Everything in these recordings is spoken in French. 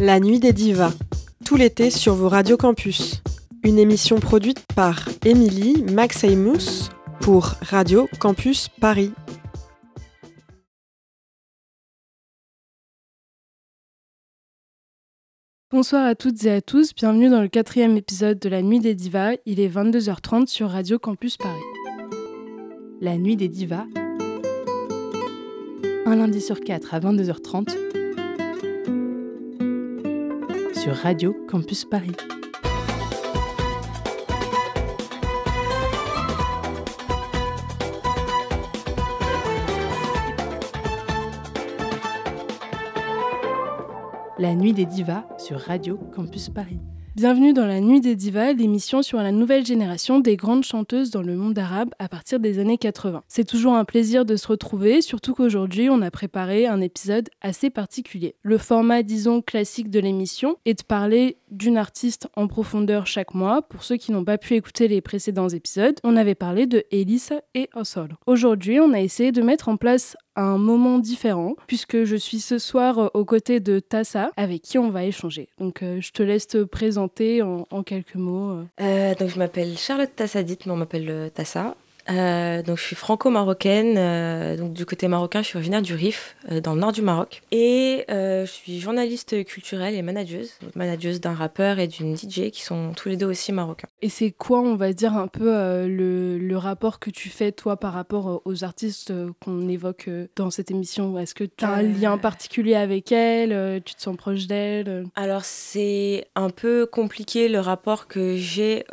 La nuit des divas, tout l'été sur vos radios campus. Une émission produite par Émilie Maxeymous pour Radio Campus Paris. Bonsoir à toutes et à tous, bienvenue dans le quatrième épisode de La Nuit des Divas. Il est 22h30 sur Radio Campus Paris. La Nuit des Divas, un lundi sur quatre à 22h30 Radio Campus Paris. La Nuit des Divas sur Radio Campus Paris. Bienvenue dans la Nuit des Divas, l'émission sur la nouvelle génération des grandes chanteuses dans le monde arabe à partir des années 80. C'est toujours un plaisir de se retrouver, surtout qu'aujourd'hui on a préparé un épisode assez particulier. Le format, disons, classique de l'émission est de parler d'une artiste en profondeur chaque mois. Pour ceux qui n'ont pas pu écouter les précédents épisodes, on avait parlé de Elisa et Osol. Aujourd'hui, on a essayé de mettre en place un moment différent, puisque je suis ce soir euh, aux côtés de Tassa, avec qui on va échanger. Donc euh, je te laisse te présenter en, quelques mots. Euh, donc je m'appelle Charlotte Tassadit, mais on m'appelle Tassa. Euh, donc je suis franco-marocaine, euh, donc du côté marocain, je suis originaire du Rif, euh, dans le nord du Maroc. Et je suis journaliste culturelle et manageuse, manageuse d'un rappeur et d'une DJ qui sont tous les deux aussi marocains. Et c'est quoi, on va dire, un peu le, le, rapport que tu fais, toi, par rapport aux artistes qu'on évoque dans cette émission? Est-ce que tu as un lien particulier avec elles Tu te sens proche d'elles Alors c'est un peu compliqué le rapport que j'ai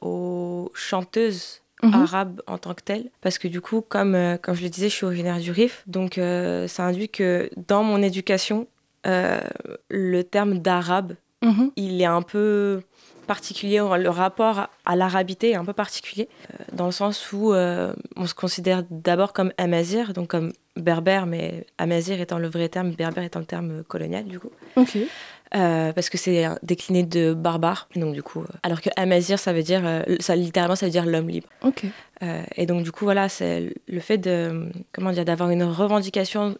aux chanteuses Mhm. arabe en tant que tel. Parce que du coup, comme, euh, comme je le disais, je suis originaire du Rif. Donc euh, ça induit que dans mon éducation, euh, le terme d'arabe, mhm. il est un peu particulier, le rapport à l'arabité est un peu particulier, dans le sens où on se considère d'abord comme amazir, donc comme berbère, mais amazir étant le vrai terme, berbère étant le terme colonial du coup. Euh, parce que c'est décliné de barbare. Donc du coup, euh, alors que Amazir, ça veut dire, euh, ça littéralement, ça veut dire l'homme libre. Ok. et donc du coup, voilà, c'est le fait de, comment dire, d'avoir une revendication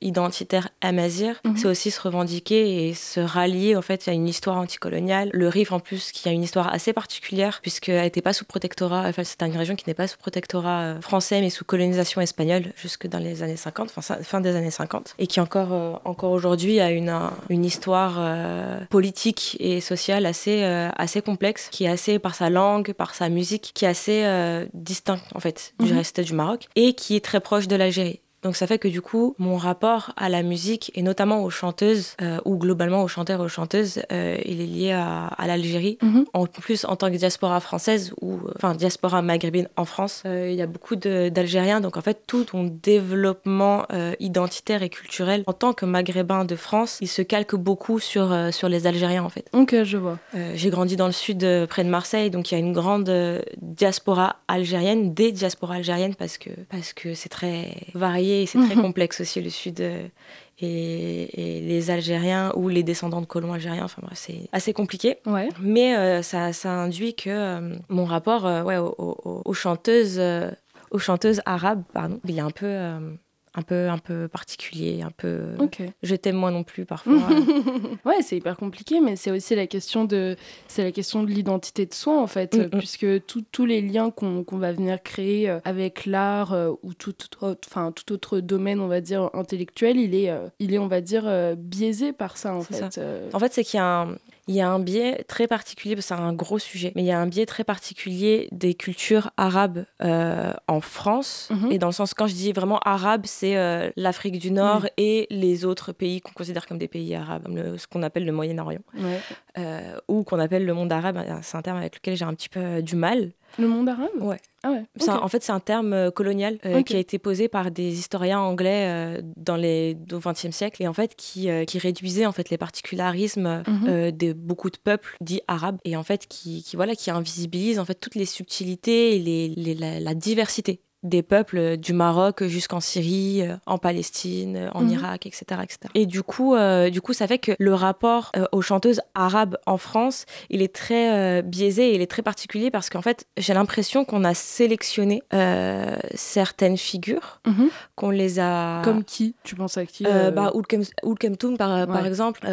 identitaire amazir, mhm. c'est aussi se revendiquer et se rallier en fait à une histoire anticoloniale. Le Rif en plus qui a une histoire assez particulière puisqu'elle n'était pas sous protectorat, enfin c'est une région qui n'est pas sous protectorat euh, français mais sous colonisation espagnole jusque dans les années 50, enfin fin des années 50 et qui encore, euh, encore aujourd'hui a une, une histoire politique et sociale assez, assez complexe qui est assez par sa langue, par sa musique, qui est assez distincte en fait du mhm. reste du Maroc et qui est très proche de l'Algérie. Donc ça fait que du coup, mon rapport à la musique, et notamment aux chanteuses, euh, ou globalement aux chanteurs et aux chanteuses, euh, il est lié à, l'Algérie. Mhm. En plus, en tant que diaspora française, ou euh, enfin diaspora maghrébine en France, il y a beaucoup d'Algériens. Donc en fait, tout ton développement identitaire et culturel en tant que maghrébin de France, il se calque beaucoup sur, sur les Algériens en fait. Ok, je vois. J'ai grandi dans le sud, près de Marseille, donc il y a une grande diaspora algérienne, des diasporas algériennes, parce que c'est parce que très varié c'est très mhm. complexe aussi le Sud euh, et, les Algériens ou les descendants de colons algériens. Enfin, c'est assez compliqué. Ouais. Mais euh, ça, ça, induit que euh, mon rapport ouais, aux, chanteuses, aux chanteuses arabes, pardon, il est un peu un peu, un peu particulier, un peu. Je t'aime moi non plus parfois. ouais, c'est hyper compliqué, mais c'est aussi la question de, c'est la question de l'identité de soi en fait, mm, mm. puisque tous les liens qu'on va venir créer euh, avec l'art euh, ou tout, enfin tout autre domaine, on va dire intellectuel, il est, euh, il est, on va dire, biaisé par ça en fait. En fait, c'est qu'il y a un, il y a un biais très particulier, parce que c'est un gros sujet, mais il y a un biais très particulier des cultures arabes euh, en France. Mhm. Et dans le sens, quand je dis vraiment arabe, c'est euh, l'Afrique du Nord et les autres pays qu'on considère comme des pays arabes, ce qu'on appelle le Moyen-Orient, euh, ou qu'on appelle le monde arabe. C'est un terme avec lequel j'ai un petit peu du mal. Le monde arabe? Ouais. Ah ouais. en fait, c'est un terme euh, colonial euh, qui a été posé par des historiens anglais euh, dans les, au XXe siècle et en fait qui, qui réduisait en fait les particularismes mhm. de beaucoup de peuples dits arabes et en fait qui, qui, voilà qui invisibilise en fait toutes les subtilités et les, la, diversité des peuples du Maroc jusqu'en Syrie, en Palestine, en mhm. Irak, etc., etc. Et du coup, du coup, ça fait que le rapport aux chanteuses arabes en France, il est très biaisé et il est très particulier parce qu'en fait, j'ai l'impression qu'on a sélectionné certaines figures, mhm. qu'on les a... Comme qui Tu penses à qui bah, Toum, par, par exemple,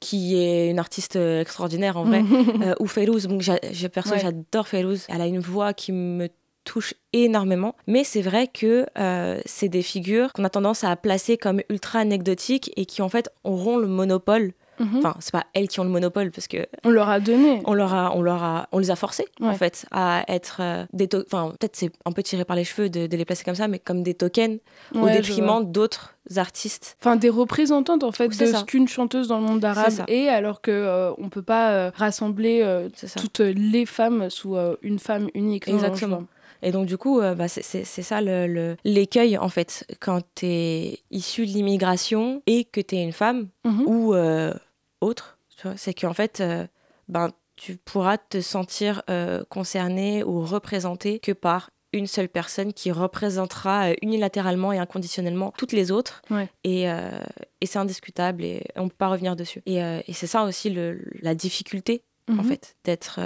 qui est une artiste extraordinaire en vrai, ou Fairouz. Donc, j'ai perso, j'adore Fairouz. Elle a une voix qui me touche énormément. Mais c'est vrai que euh, c'est des figures qu'on a tendance à placer comme ultra anecdotiques et qui en fait auront le monopole. Mhm. Enfin, c'est pas elles qui ont le monopole parce que on leur a donné. On leur a, on leur a, on les a forcés en fait à être euh, des, enfin peut-être c'est un peu tiré par les cheveux de, les placer comme ça, mais comme des tokens au détriment d'autres artistes. Enfin, des représentantes en fait de ce qu'une chanteuse dans le monde arabe est, alors que euh, on peut pas rassembler toutes les femmes sous une femme unique. Exactement. Et donc, du coup, euh, bah, c'est ça l'écueil, le, en fait, quand tu es issu de l'immigration et que tu es une femme mhm. ou euh, autre. C'est qu'en fait, euh, ben, tu pourras te sentir concerné ou représenté que par une seule personne qui représentera unilatéralement et inconditionnellement toutes les autres. Et, et c'est indiscutable et on ne peut pas revenir dessus. Et, et c'est ça aussi le, la difficulté, en mhm. fait, d'être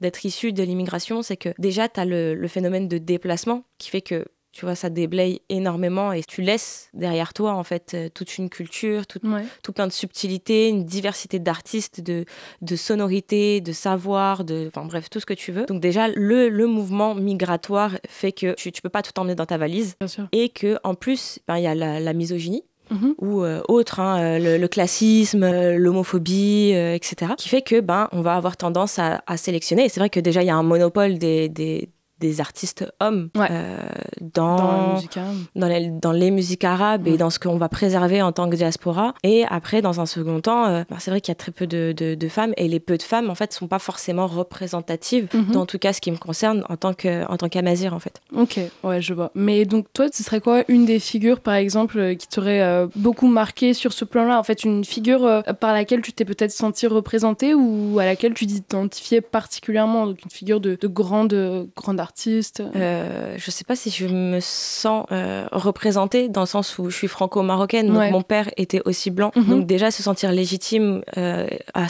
d'être issu de l'immigration, c'est que déjà, tu as le, phénomène de déplacement qui fait que tu vois, ça déblaye énormément et tu laisses derrière toi, en fait, euh, toute une culture, tout, tout plein de subtilités, une diversité d'artistes, de, de sonorités, de savoir, de, enfin bref, tout ce que tu veux. Donc déjà, le, le mouvement migratoire fait que tu, tu peux pas tout emmener dans ta valise. Et que en plus, ben, il y a la, la misogynie Mhm. ou euh, autre, hein, euh, le, classisme, euh, l'homophobie, etc., qui fait que ben on va avoir tendance à, sélectionner. C'est vrai que déjà il y a un monopole des des artistes hommes euh, dans, dans, les, dans, les, musiques arabes et dans ce qu'on va préserver en tant que diaspora. Et après, dans un second temps, euh, bah, c'est vrai qu'il y a très peu de, de, femmes et les peu de femmes, en fait, sont pas forcément représentatives, mhm. dans tout cas ce qui me concerne en tant qu'amazir, en, en fait. Ok, ouais, je vois. Mais donc, toi, ce serait quoi une des figures, par exemple, euh, qui t'aurait beaucoup marqué sur ce plan-là? En fait, une figure par laquelle tu t'es peut-être senti représentée ou à laquelle tu t'identifiais particulièrement, donc une figure de, de grande, grande artiste artiste euh, Je sais pas si je me sens euh, représentée dans le sens où je suis franco-marocaine, donc mon père était aussi blanc. Mhm. Donc déjà se sentir légitime euh, à,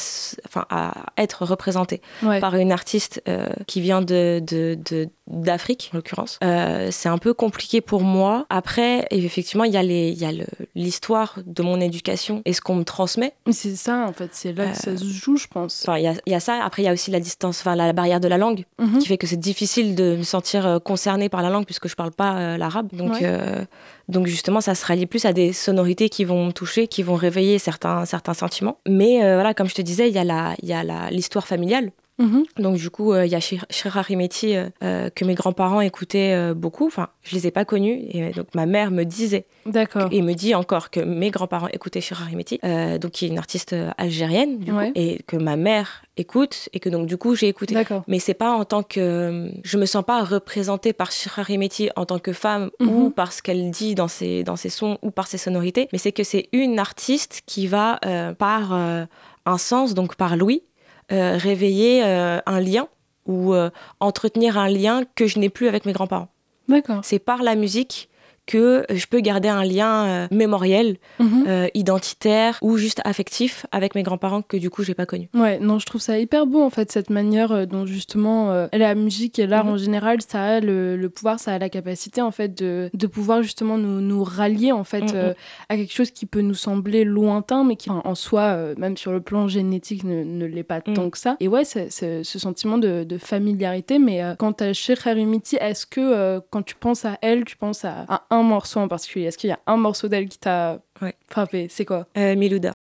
enfin, à être représentée par une artiste euh, qui vient de, de, d'Afrique en l'occurrence. c'est un peu compliqué pour moi. Après, effectivement, il y a les, il y a l'histoire de mon éducation et ce qu'on me transmet. C'est ça, en fait, c'est là que ça se joue, je pense. Enfin, il y a, y a, ça. Après, il y a aussi la distance, enfin, la, barrière de la langue, mhm. qui fait que c'est difficile de me sentir euh, concernée par la langue puisque je parle pas euh, l'arabe. Donc, euh, donc justement, ça se rallie plus à des sonorités qui vont me toucher, qui vont réveiller certains, certains sentiments. Mais voilà, comme je te disais, il y a la, il y a l'histoire familiale. Mhm. Donc du coup, il y a Shira Rimeti que mes grands-parents écoutaient beaucoup. Enfin, je les ai pas connus et donc ma mère me disait. D'accord. Et me dit encore que mes grands-parents écoutaient Shira Rimeti, donc qui est une artiste algérienne du coup, et que ma mère écoute et que donc du coup j'ai écouté. Mais c'est pas en tant que je me sens pas représentée par Shirari Meti en tant que femme mhm. ou par ce qu'elle dit dans ses dans ses sons ou par ses sonorités, mais c'est que c'est une artiste qui va euh, par euh, un sens donc par Louis euh, réveiller un lien ou entretenir un lien que je n'ai plus avec mes grands-parents. D'accord. C'est par la musique que je peux garder un lien euh, mémoriel, mhm. euh, identitaire ou juste affectif avec mes grands-parents que du coup j'ai pas connu. Ouais, non, je trouve ça hyper beau en fait cette manière euh, dont justement la musique et l'art mhm. en général, ça a le, pouvoir, ça a la capacité en fait de, de pouvoir justement nous, nous rallier en fait mhm. à quelque chose qui peut nous sembler lointain, mais qui en soi, même sur le plan génétique, ne, ne l'est pas tant que ça. Et ouais, c'est ce sentiment de, de, familiarité. Mais quant à Sheikh Harimiti, est-ce que quand tu penses à elle, tu penses à, à un morceau en particulier. Est-ce qu'il y a un morceau d'elle qui t'a frappé? C'est quoi? Euh, Milouda.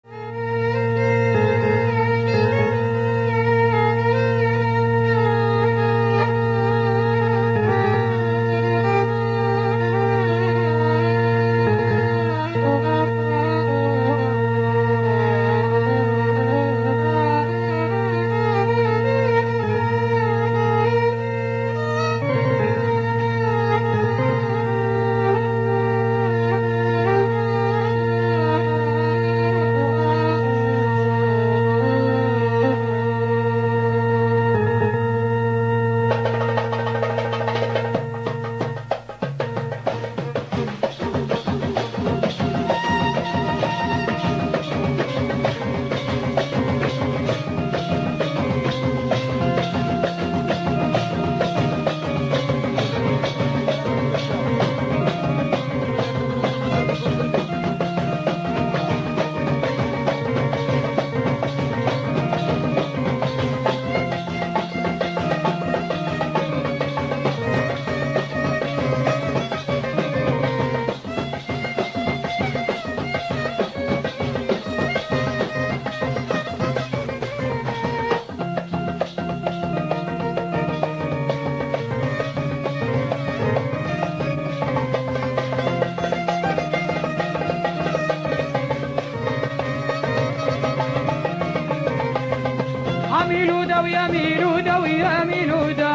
ويا ميلودا ويا ميلودا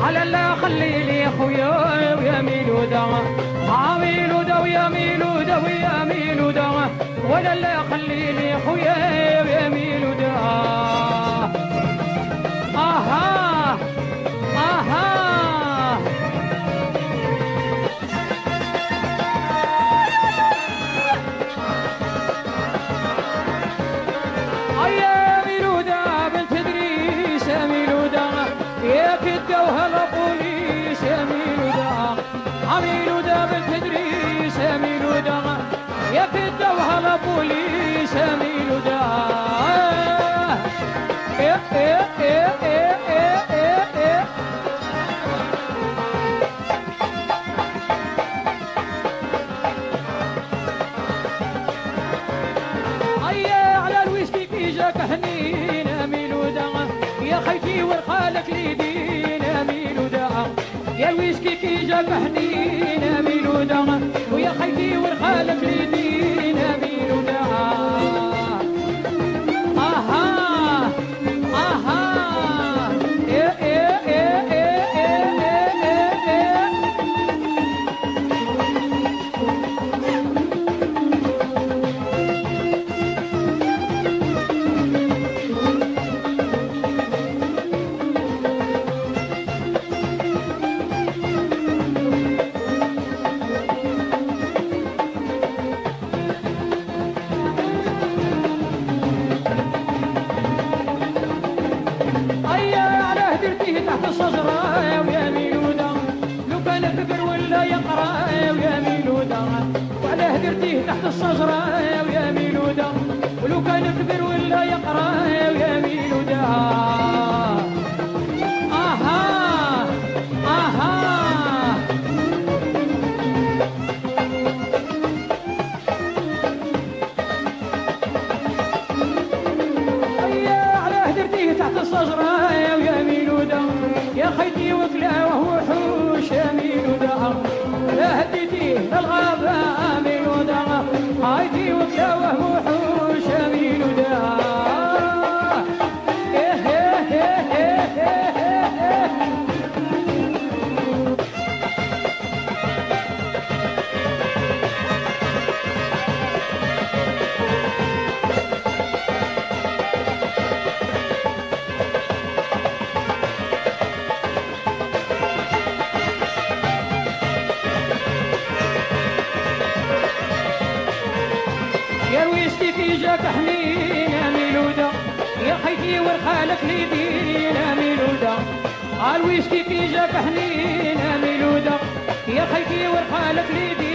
على لا خلي لي خويا ويا ميلودا ها ميلودا ويا ميلودا ويا ميلودا ولا لا خلي لي خويا ويا ميلودا يا إيه إيه إيه إيه هيا على الويسكي كي جاك حنين يا خيتي ورخالك ميلودا يا الويسكي كي جاب حنينا ميلودا ويا خيتي والخالق ليدينا ميلودا فهنينا ميلودة. يا خيتي ورقالة بليدي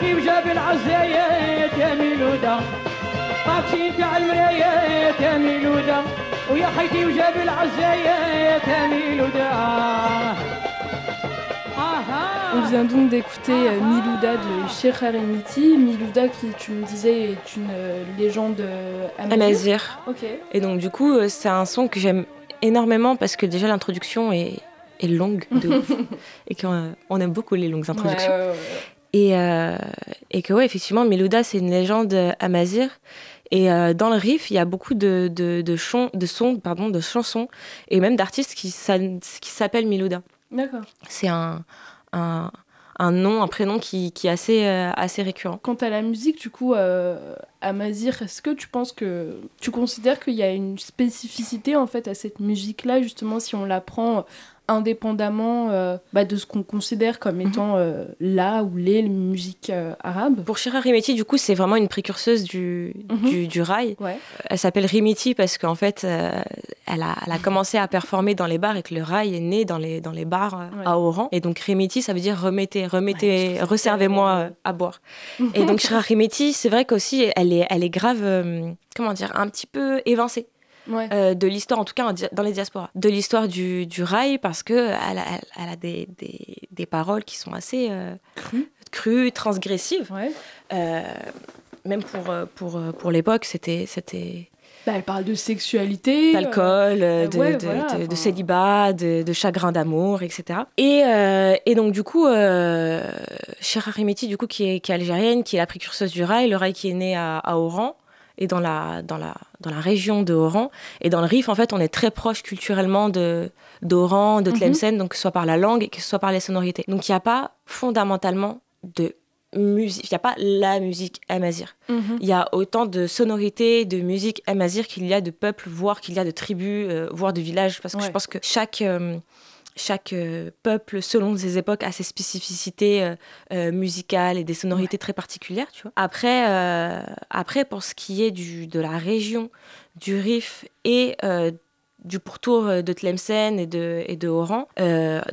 يا خيتي وجاب العزايات يا ميلودا طاكسي تاع المرايات يا ميلودا ويا خيتي وجاب العزايات يا ميلودا On vient donc d'écouter euh, Milouda de Sheikh Harimiti. Milouda qui, tu me disais, est une euh, légende euh, amazigh. Amazir. Ok. Et donc du coup, euh, c'est un son que j'aime énormément parce que déjà l'introduction est, est longue de ouf. et qu'on on aime beaucoup les longues introductions. Ouais, ouais, ouais, ouais. Et, euh, et que ouais, effectivement, Milouda, c'est une légende amazir. Et euh, dans le riff, il y a beaucoup de, de, de, chon- de sons, pardon, de chansons et même d'artistes qui, s'a- qui s'appellent Milouda. D'accord. C'est un, un, un nom, un prénom qui, qui est assez, euh, assez récurrent. Quant à la musique, du coup, euh, à Mazir, est-ce que tu penses que tu considères qu'il y a une spécificité en fait à cette musique-là, justement, si on la prend indépendamment euh, bah, de ce qu'on considère comme Mhm. étant euh, la ou les musiques euh, arabes Pour Shira Rimiti, du coup, c'est vraiment une précurseuse du, Mhm. du, du rail. Ouais. Elle s'appelle Rimiti parce qu'en fait, euh, elle, a, elle a commencé à performer dans les bars et que le rail est né dans les, dans les bars Ouais. à Oran. Et donc Rimiti, ça veut dire remettez, Ouais, remettez, tellement- euh, à boire. et donc Shira Rimiti, c'est vrai qu'aussi, elle est, elle est grave, comment dire, un petit peu évincée. Euh, de l'histoire, en tout cas dans les diasporas, de l'histoire du, du, rail parce que elle a, elle, a des, des, des, paroles qui sont assez euh, crues, transgressives. Euh, même pour, pour, pour l'époque, c'était bah, elle parle de sexualité, d'alcool, de, de, célibat, de, chagrin d'amour, etc. Et, euh, et, donc du coup, euh, Shira du coup, qui est, qui est, algérienne, qui est la précurseuse du rail, le rail qui est né à, à Oran et dans la, dans, la, dans la région de Oran. Et dans le Rif, en fait, on est très proche culturellement de d'Oran, de mhm. Tlemcen, donc que ce soit par la langue, que ce soit par les sonorités. Donc il n'y a pas fondamentalement de musique, il n'y a pas la musique amazir. Mhm. Il y a autant de sonorités, de musique amazir qu'il y a de peuples, voire qu'il y a de tribus, euh, voire de villages, parce que je pense que chaque, euh, chaque euh, peuple, selon ses époques, a ses spécificités musicales et des sonorités très particulières. Tu vois. Après, après, pour ce qui est du, de la région du Rif et du pourtour de Tlemcen et de, et de Oran,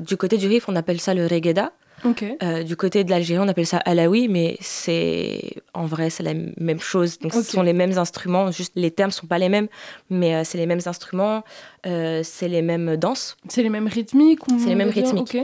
du côté du Rif, on appelle ça le regeda. Euh, du côté de l'Algérie, on appelle ça alaoui, mais c'est en vrai c'est la même chose. Donc ce sont les mêmes instruments, juste les termes sont pas les mêmes, mais euh, c'est les mêmes instruments, euh, c'est les mêmes danses. C'est les mêmes rythmiques. C'est les mêmes rythmiques.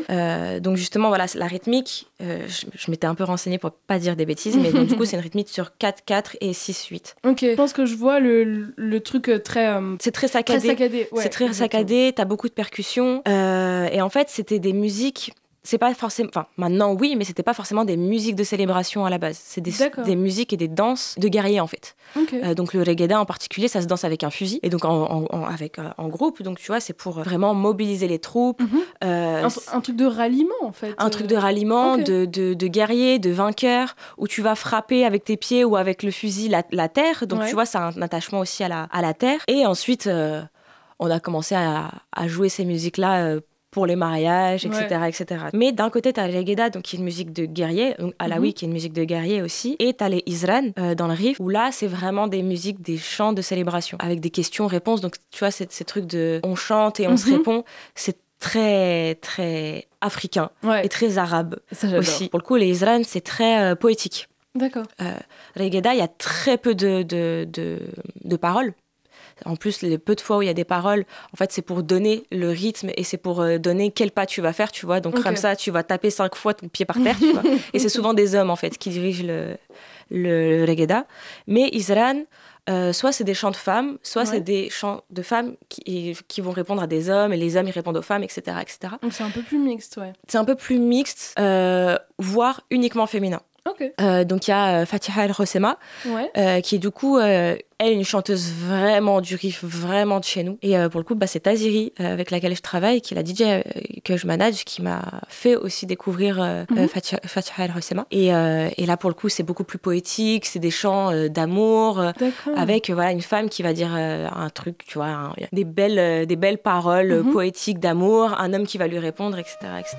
donc justement voilà, la rythmique, je, m'étais un peu renseignée pour pas dire des bêtises, mais donc, du coup c'est une rythmique sur 4 4 et 6 8. Ok. Je pense que je vois le, le truc très. c'est très saccadé. Très saccadé. c'est très saccadé. T'as beaucoup de percussions et en fait c'était des musiques c'est pas forcément. Enfin, maintenant, oui, mais c'était pas forcément des musiques de célébration à la base. C'est des, des, musiques et des danses de guerriers, en fait. Euh, donc, le reggae en particulier, ça se danse avec un fusil et donc en, avec, euh, en groupe. Donc, tu vois, c'est pour vraiment mobiliser les troupes. Mhm. Euh, un, truc de ralliement, en fait. Un truc de ralliement, de, de, de, guerriers, de vainqueurs, où tu vas frapper avec tes pieds ou avec le fusil la, la terre. Donc, tu vois, c'est un attachement aussi à la, à la terre. Et ensuite, on a commencé à, à jouer ces musiques-là pour les mariages, etc. etc. Mais d'un côté, tu as Legeda, donc, qui est une musique de guerrier, donc Alawi, mhm. qui est une musique de guerrier aussi, et tu as les Isran euh, dans le Rif, où là, c'est vraiment des musiques, des chants de célébration, avec des questions-réponses. Donc, tu vois, ces trucs de on chante et on se mhm. répond, c'est très, très africain et très arabe aussi. Pour le coup, les Isran, c'est très euh, poétique. D'accord. Euh, il y a très peu de, de, de, de paroles. En plus, les peu de fois où il y a des paroles, en fait, c'est pour donner le rythme et c'est pour euh, donner quel pas tu vas faire, tu vois. Donc, comme ça, tu vas taper cinq fois ton pied par terre, tu vois. Et c'est souvent des hommes, en fait, qui dirigent le, le. Mais Isran, euh, soit c'est des chants de femmes, soit c'est des chants de femmes qui, qui, vont répondre à des hommes et les hommes ils répondent aux femmes, etc. etc. Donc c'est un peu plus mixte, ouais. C'est un peu plus mixte, euh, voire uniquement féminin. Euh, donc il y a euh, Fatiha El Rosema, euh, qui est du coup, elle une chanteuse vraiment du riff, vraiment de chez nous. Et pour le coup, bah, c'est Taziri avec laquelle je travaille, qui est la DJ que je manage, qui m'a fait aussi découvrir mhm. Fatiha, El Rosema. Et, et, là, pour le coup, c'est beaucoup plus poétique, c'est des chants d'amour, avec voilà, une femme qui va dire un truc, tu vois, des, belles, des belles paroles mhm. poétiques d'amour, un homme qui va lui répondre, etc. etc.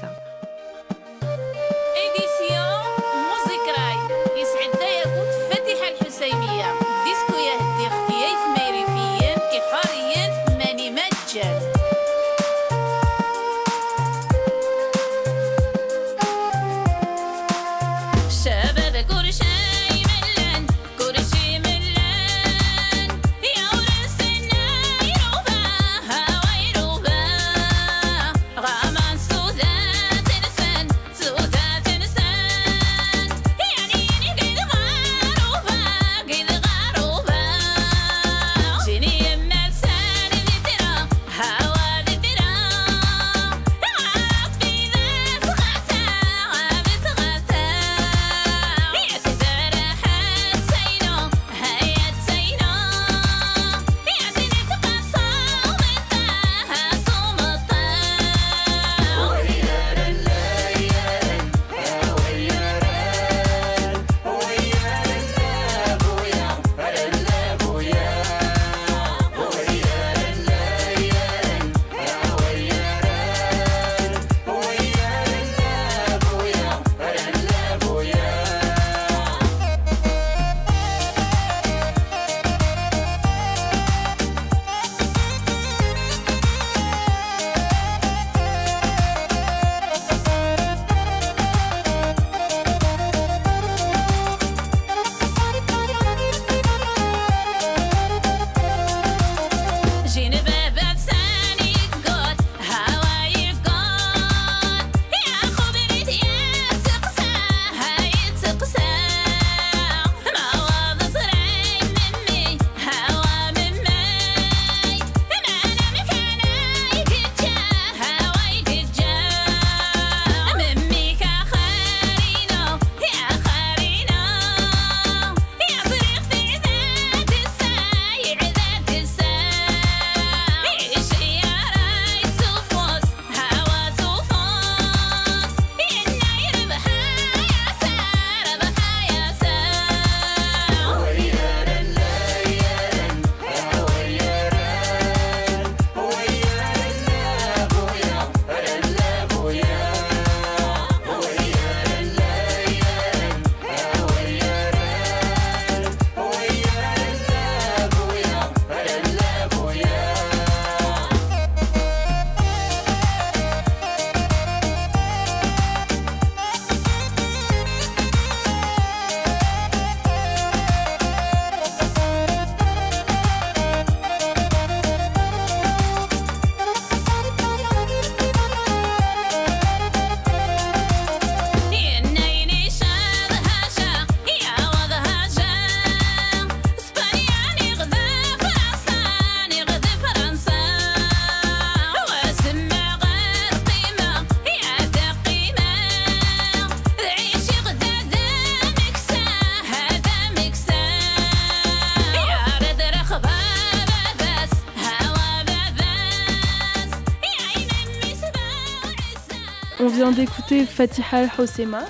Fatiha Al-Hosema,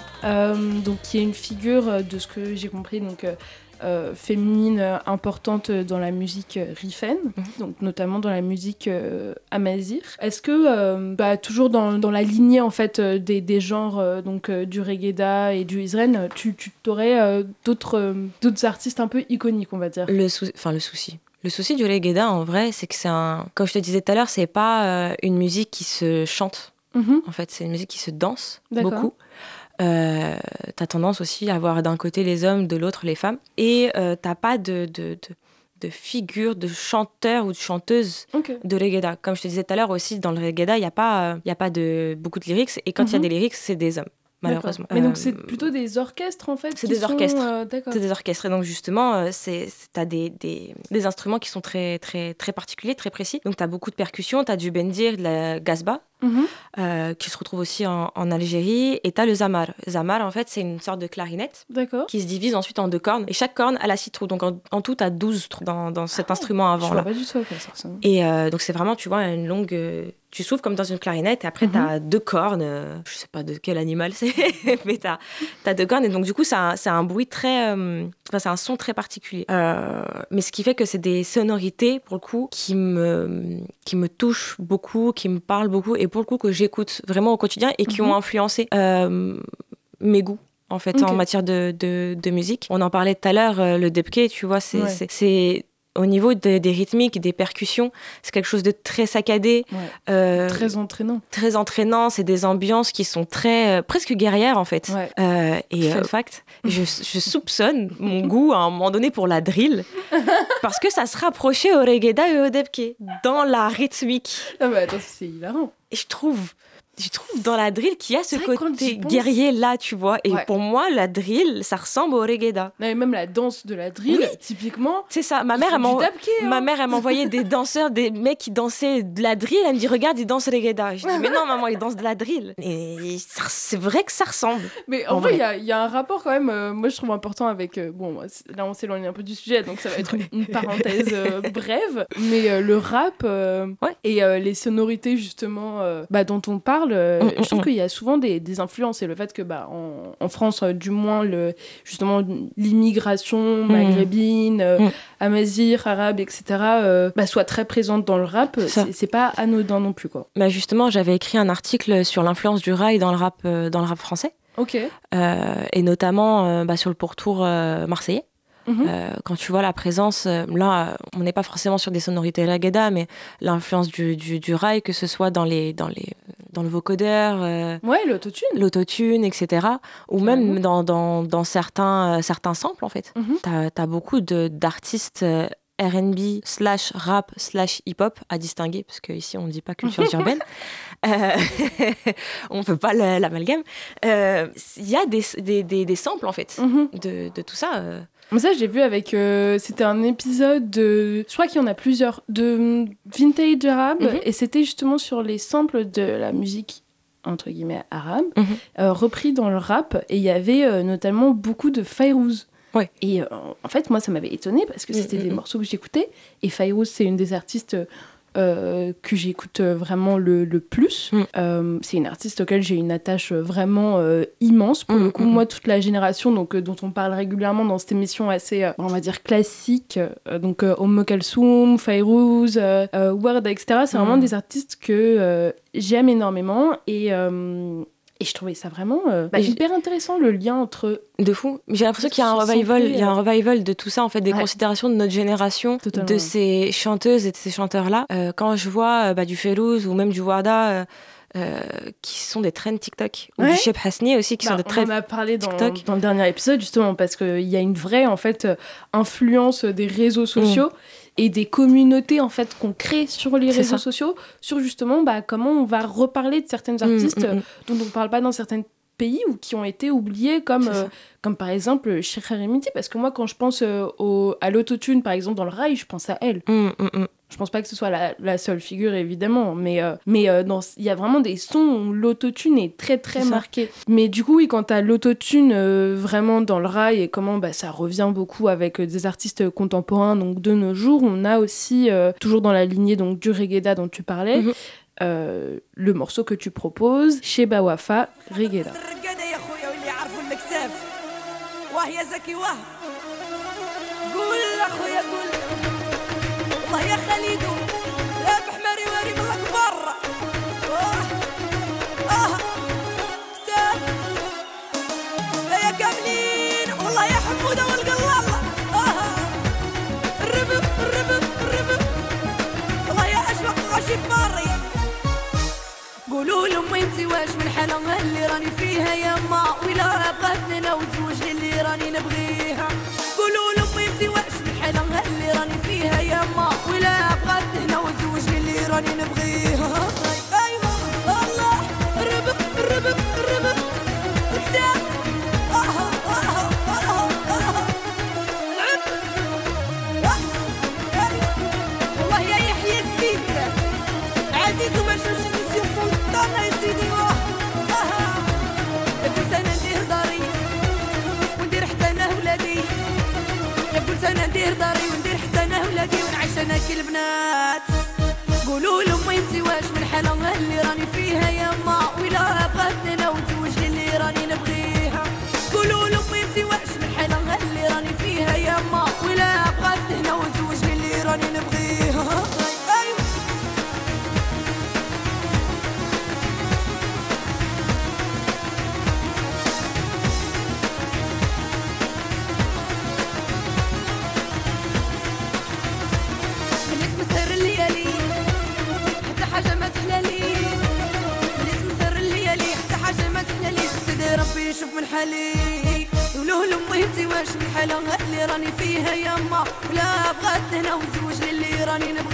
donc qui est une figure de ce que j'ai compris, donc euh, féminine euh, importante dans la musique euh, rifen, mhm. donc notamment dans la musique amazir. Est-ce que, bah, toujours dans, dans, la lignée en fait des, des genres donc du reggae et du israël, tu, tu aurais d'autres d'autres artistes un peu iconiques, on va dire? Le, enfin, le souci. Le souci du reggae en vrai, c'est que c'est un, comme je te disais tout à l'heure, c'est pas une musique qui se chante. Mhm. En fait, c'est une musique qui se danse beaucoup euh, t'as tendance aussi à avoir d'un côté les hommes, de l'autre les femmes. Et euh, t'as pas de, de, de, figure de chanteur ou de chanteuse de reggae. Comme je te disais tout à l'heure aussi, dans le reggae, il n'y a, pas, euh, y a pas de, beaucoup de lyrics. Et quand il y a mhm. des lyrics, c'est des hommes malheureusement. Mais donc c'est euh, plutôt des orchestres en fait C'est des orchestres. c'est des orchestres. Et donc justement, c'est as des, des, des, instruments qui sont très, très, très particuliers, très précis. Donc tu as beaucoup de percussions, tu as du bendir, de la gazba, Mhm. Euh, qui se retrouve aussi en, Algérie. Et tu as le zamar. Zamar, en fait, c'est une sorte de clarinette qui se divise ensuite en deux cornes. Et chaque corne a la six trous. Donc en, tout, tu as 12 trous dans, dans cet ah, instrument avant. Je là. pas du tout ça Et euh, donc c'est vraiment, tu vois, une longue. Euh, tu souffles comme dans une clarinette et après tu as mhm. deux cornes. je sais pas de quel animal c'est, mais tu as, deux cornes. Et donc du coup, c'est un, un, bruit très. Enfin, c'est un son très particulier. mais ce qui fait que c'est des sonorités, pour le coup, qui me, qui me touchent beaucoup, qui me parlent beaucoup. Et pour le coup que j'écoute vraiment au quotidien et qui ont mhm. influencé euh, mes goûts en fait en matière de, de, musique. On en parlait tout à l'heure, euh, le debke, tu vois, c'est au niveau des rythmiques, des percussions, c'est quelque chose de très saccadé. Euh, très entraînant. Très entraînant. C'est des ambiances qui sont très, presque guerrières, en fait. et fun fact, je, je, soupçonne mon goût à un moment donné pour la drill, parce que ça se rapprochait au reggae et au debke, dans la rythmique. Ah bah attends, c'est hilarant. Et je trouve je trouve dans la drill qu'il y a ce côté guerrier là, tu vois. Et pour moi, la drill, ça ressemble au reggae. même la danse de la drill, typiquement. C'est ça. Ma mère, elle ma hein. mère, elle m'envoyait des danseurs, des mecs qui dansaient de la drill. Elle me dit, regarde, ils dansent reggae. Je dis, mais non, maman, ils dansent de la drill. Et c'est vrai que ça ressemble. Mais en, vrai, il y, a un rapport quand même, euh, moi je trouve important avec. Euh, bon, là, on s'éloigne un peu du sujet, donc ça va être une, parenthèse euh, brève. Mais le rap et les sonorités, justement, bah, dont on parle, euh, mm, je trouve mm, qu'il y a souvent des, des, influences et le fait que bah, en, France, euh, du moins, le, justement, l'immigration mm. maghrébine, euh, amazir, arabe, etc., bah, soit très présente dans le rap, c'est pas anodin non plus. Quoi. Bah justement, j'avais écrit un article sur l'influence du rail dans le rap, dans le rap français. Ok. et notamment bah, sur le pourtour marseillais. Mhm. Euh, quand tu vois la présence, euh, là, on n'est pas forcément sur des sonorités reggae, mais l'influence du, du, rail, que ce soit dans, les, dans, les, dans le vocodeur, euh, ouais, l'autotune, l'autotune, etc., ou même dans, dans, dans, certains, certains samples, en fait. Mhm. Tu as, beaucoup d'artistes. RB slash rap slash hip-hop à distinguer, parce qu'ici on ne dit pas culture urbaine. on ne peut pas l'amalgame. Il y a des, des, des, samples en fait mhm. de, de, tout ça. Mais ça, j'ai vu avec. Euh, c'était un épisode de. Je crois qu'il y en a plusieurs. De Vintage Arabe. Mhm. Et c'était justement sur les samples de la musique, entre guillemets, arabe, mhm. euh, repris dans le rap. Et il y avait euh, notamment beaucoup de Fayrouz. Ouais. Et en fait, moi, ça m'avait étonné parce que mhm, c'était des morceaux que j'écoutais. Et Fayrouz, c'est une des artistes euh, que j'écoute euh, vraiment le, le plus. Mm. Euh, c'est une artiste auquel j'ai une attache vraiment immense. Pour le mm, coup, mm, moi, toute la génération donc, dont on parle régulièrement dans cette émission assez, on va dire, classique, donc Omo Kalsoum, Fayrouz, Ward, etc., c'est vraiment des artistes que j'aime énormément. Et et je trouvais ça vraiment euh, bah, hyper intéressant le lien entre. De fou. J'ai l'impression qu'il y a un revival, il y a un revival de tout ça en fait, des considérations de notre génération, de ces chanteuses et de ces chanteurs-là. Euh, quand je vois euh, bah, du Ferouz ou même du Warda. qui sont des trends TikTok ou du Shep Hasni aussi qui sont bah, des trends on en a parlé dans, dans, le dernier épisode justement parce qu'il y a une vraie en fait influence des réseaux sociaux mm et des communautés en fait qu'on crée sur les réseaux sociaux sur justement bah, comment on va reparler de certaines mm, artistes mm, mm. dont on ne parle pas dans certains pays ou qui ont été oubliés comme, euh, comme par exemple Sheikha Remiti parce que moi quand je pense euh, au, à l'autotune par exemple dans le rail je pense à elle je pense pas que ce soit la, seule figure évidemment, mais euh, mais euh, il y a vraiment des sons où l'autotune est très très marqué. Mais du coup, oui, quand t'as l'autotune euh, vraiment dans le rail et comment bah, ça revient beaucoup avec des artistes contemporains, donc de nos jours, on a aussi toujours dans la lignée donc du reggae dont tu parlais. Mhm. le morceau que tu proposes chez Bawafa, Reggae. قولوا أنت واش من حالة اللي راني فيها يا ما؟ ولا بغاتني أنا وزوج اللي راني نبغيها. قولوا لأمي أنت واش الحلم اللي راني فيها يما ولا أبغى هنا وزوج اللي راني نبغيها أيوه الله. ربك ربك ربك. أنا ندير داري وندير حتى أنا ولادي ونعيش أنا كالبنات قولوا لأمي انتي واش من حالة اللي راني فيها يا ما ولا بغاتني أنا وتزوج اللي راني نبغيها؟ قولوا لأمي انتي واش من حالة اللي راني فيها يا ما ولا بغاتني أنا وتزوج اللي راني نبغيها؟ ولا لي راني فيها يما لا أبغى الدهنه وزوج اللي راني نبغي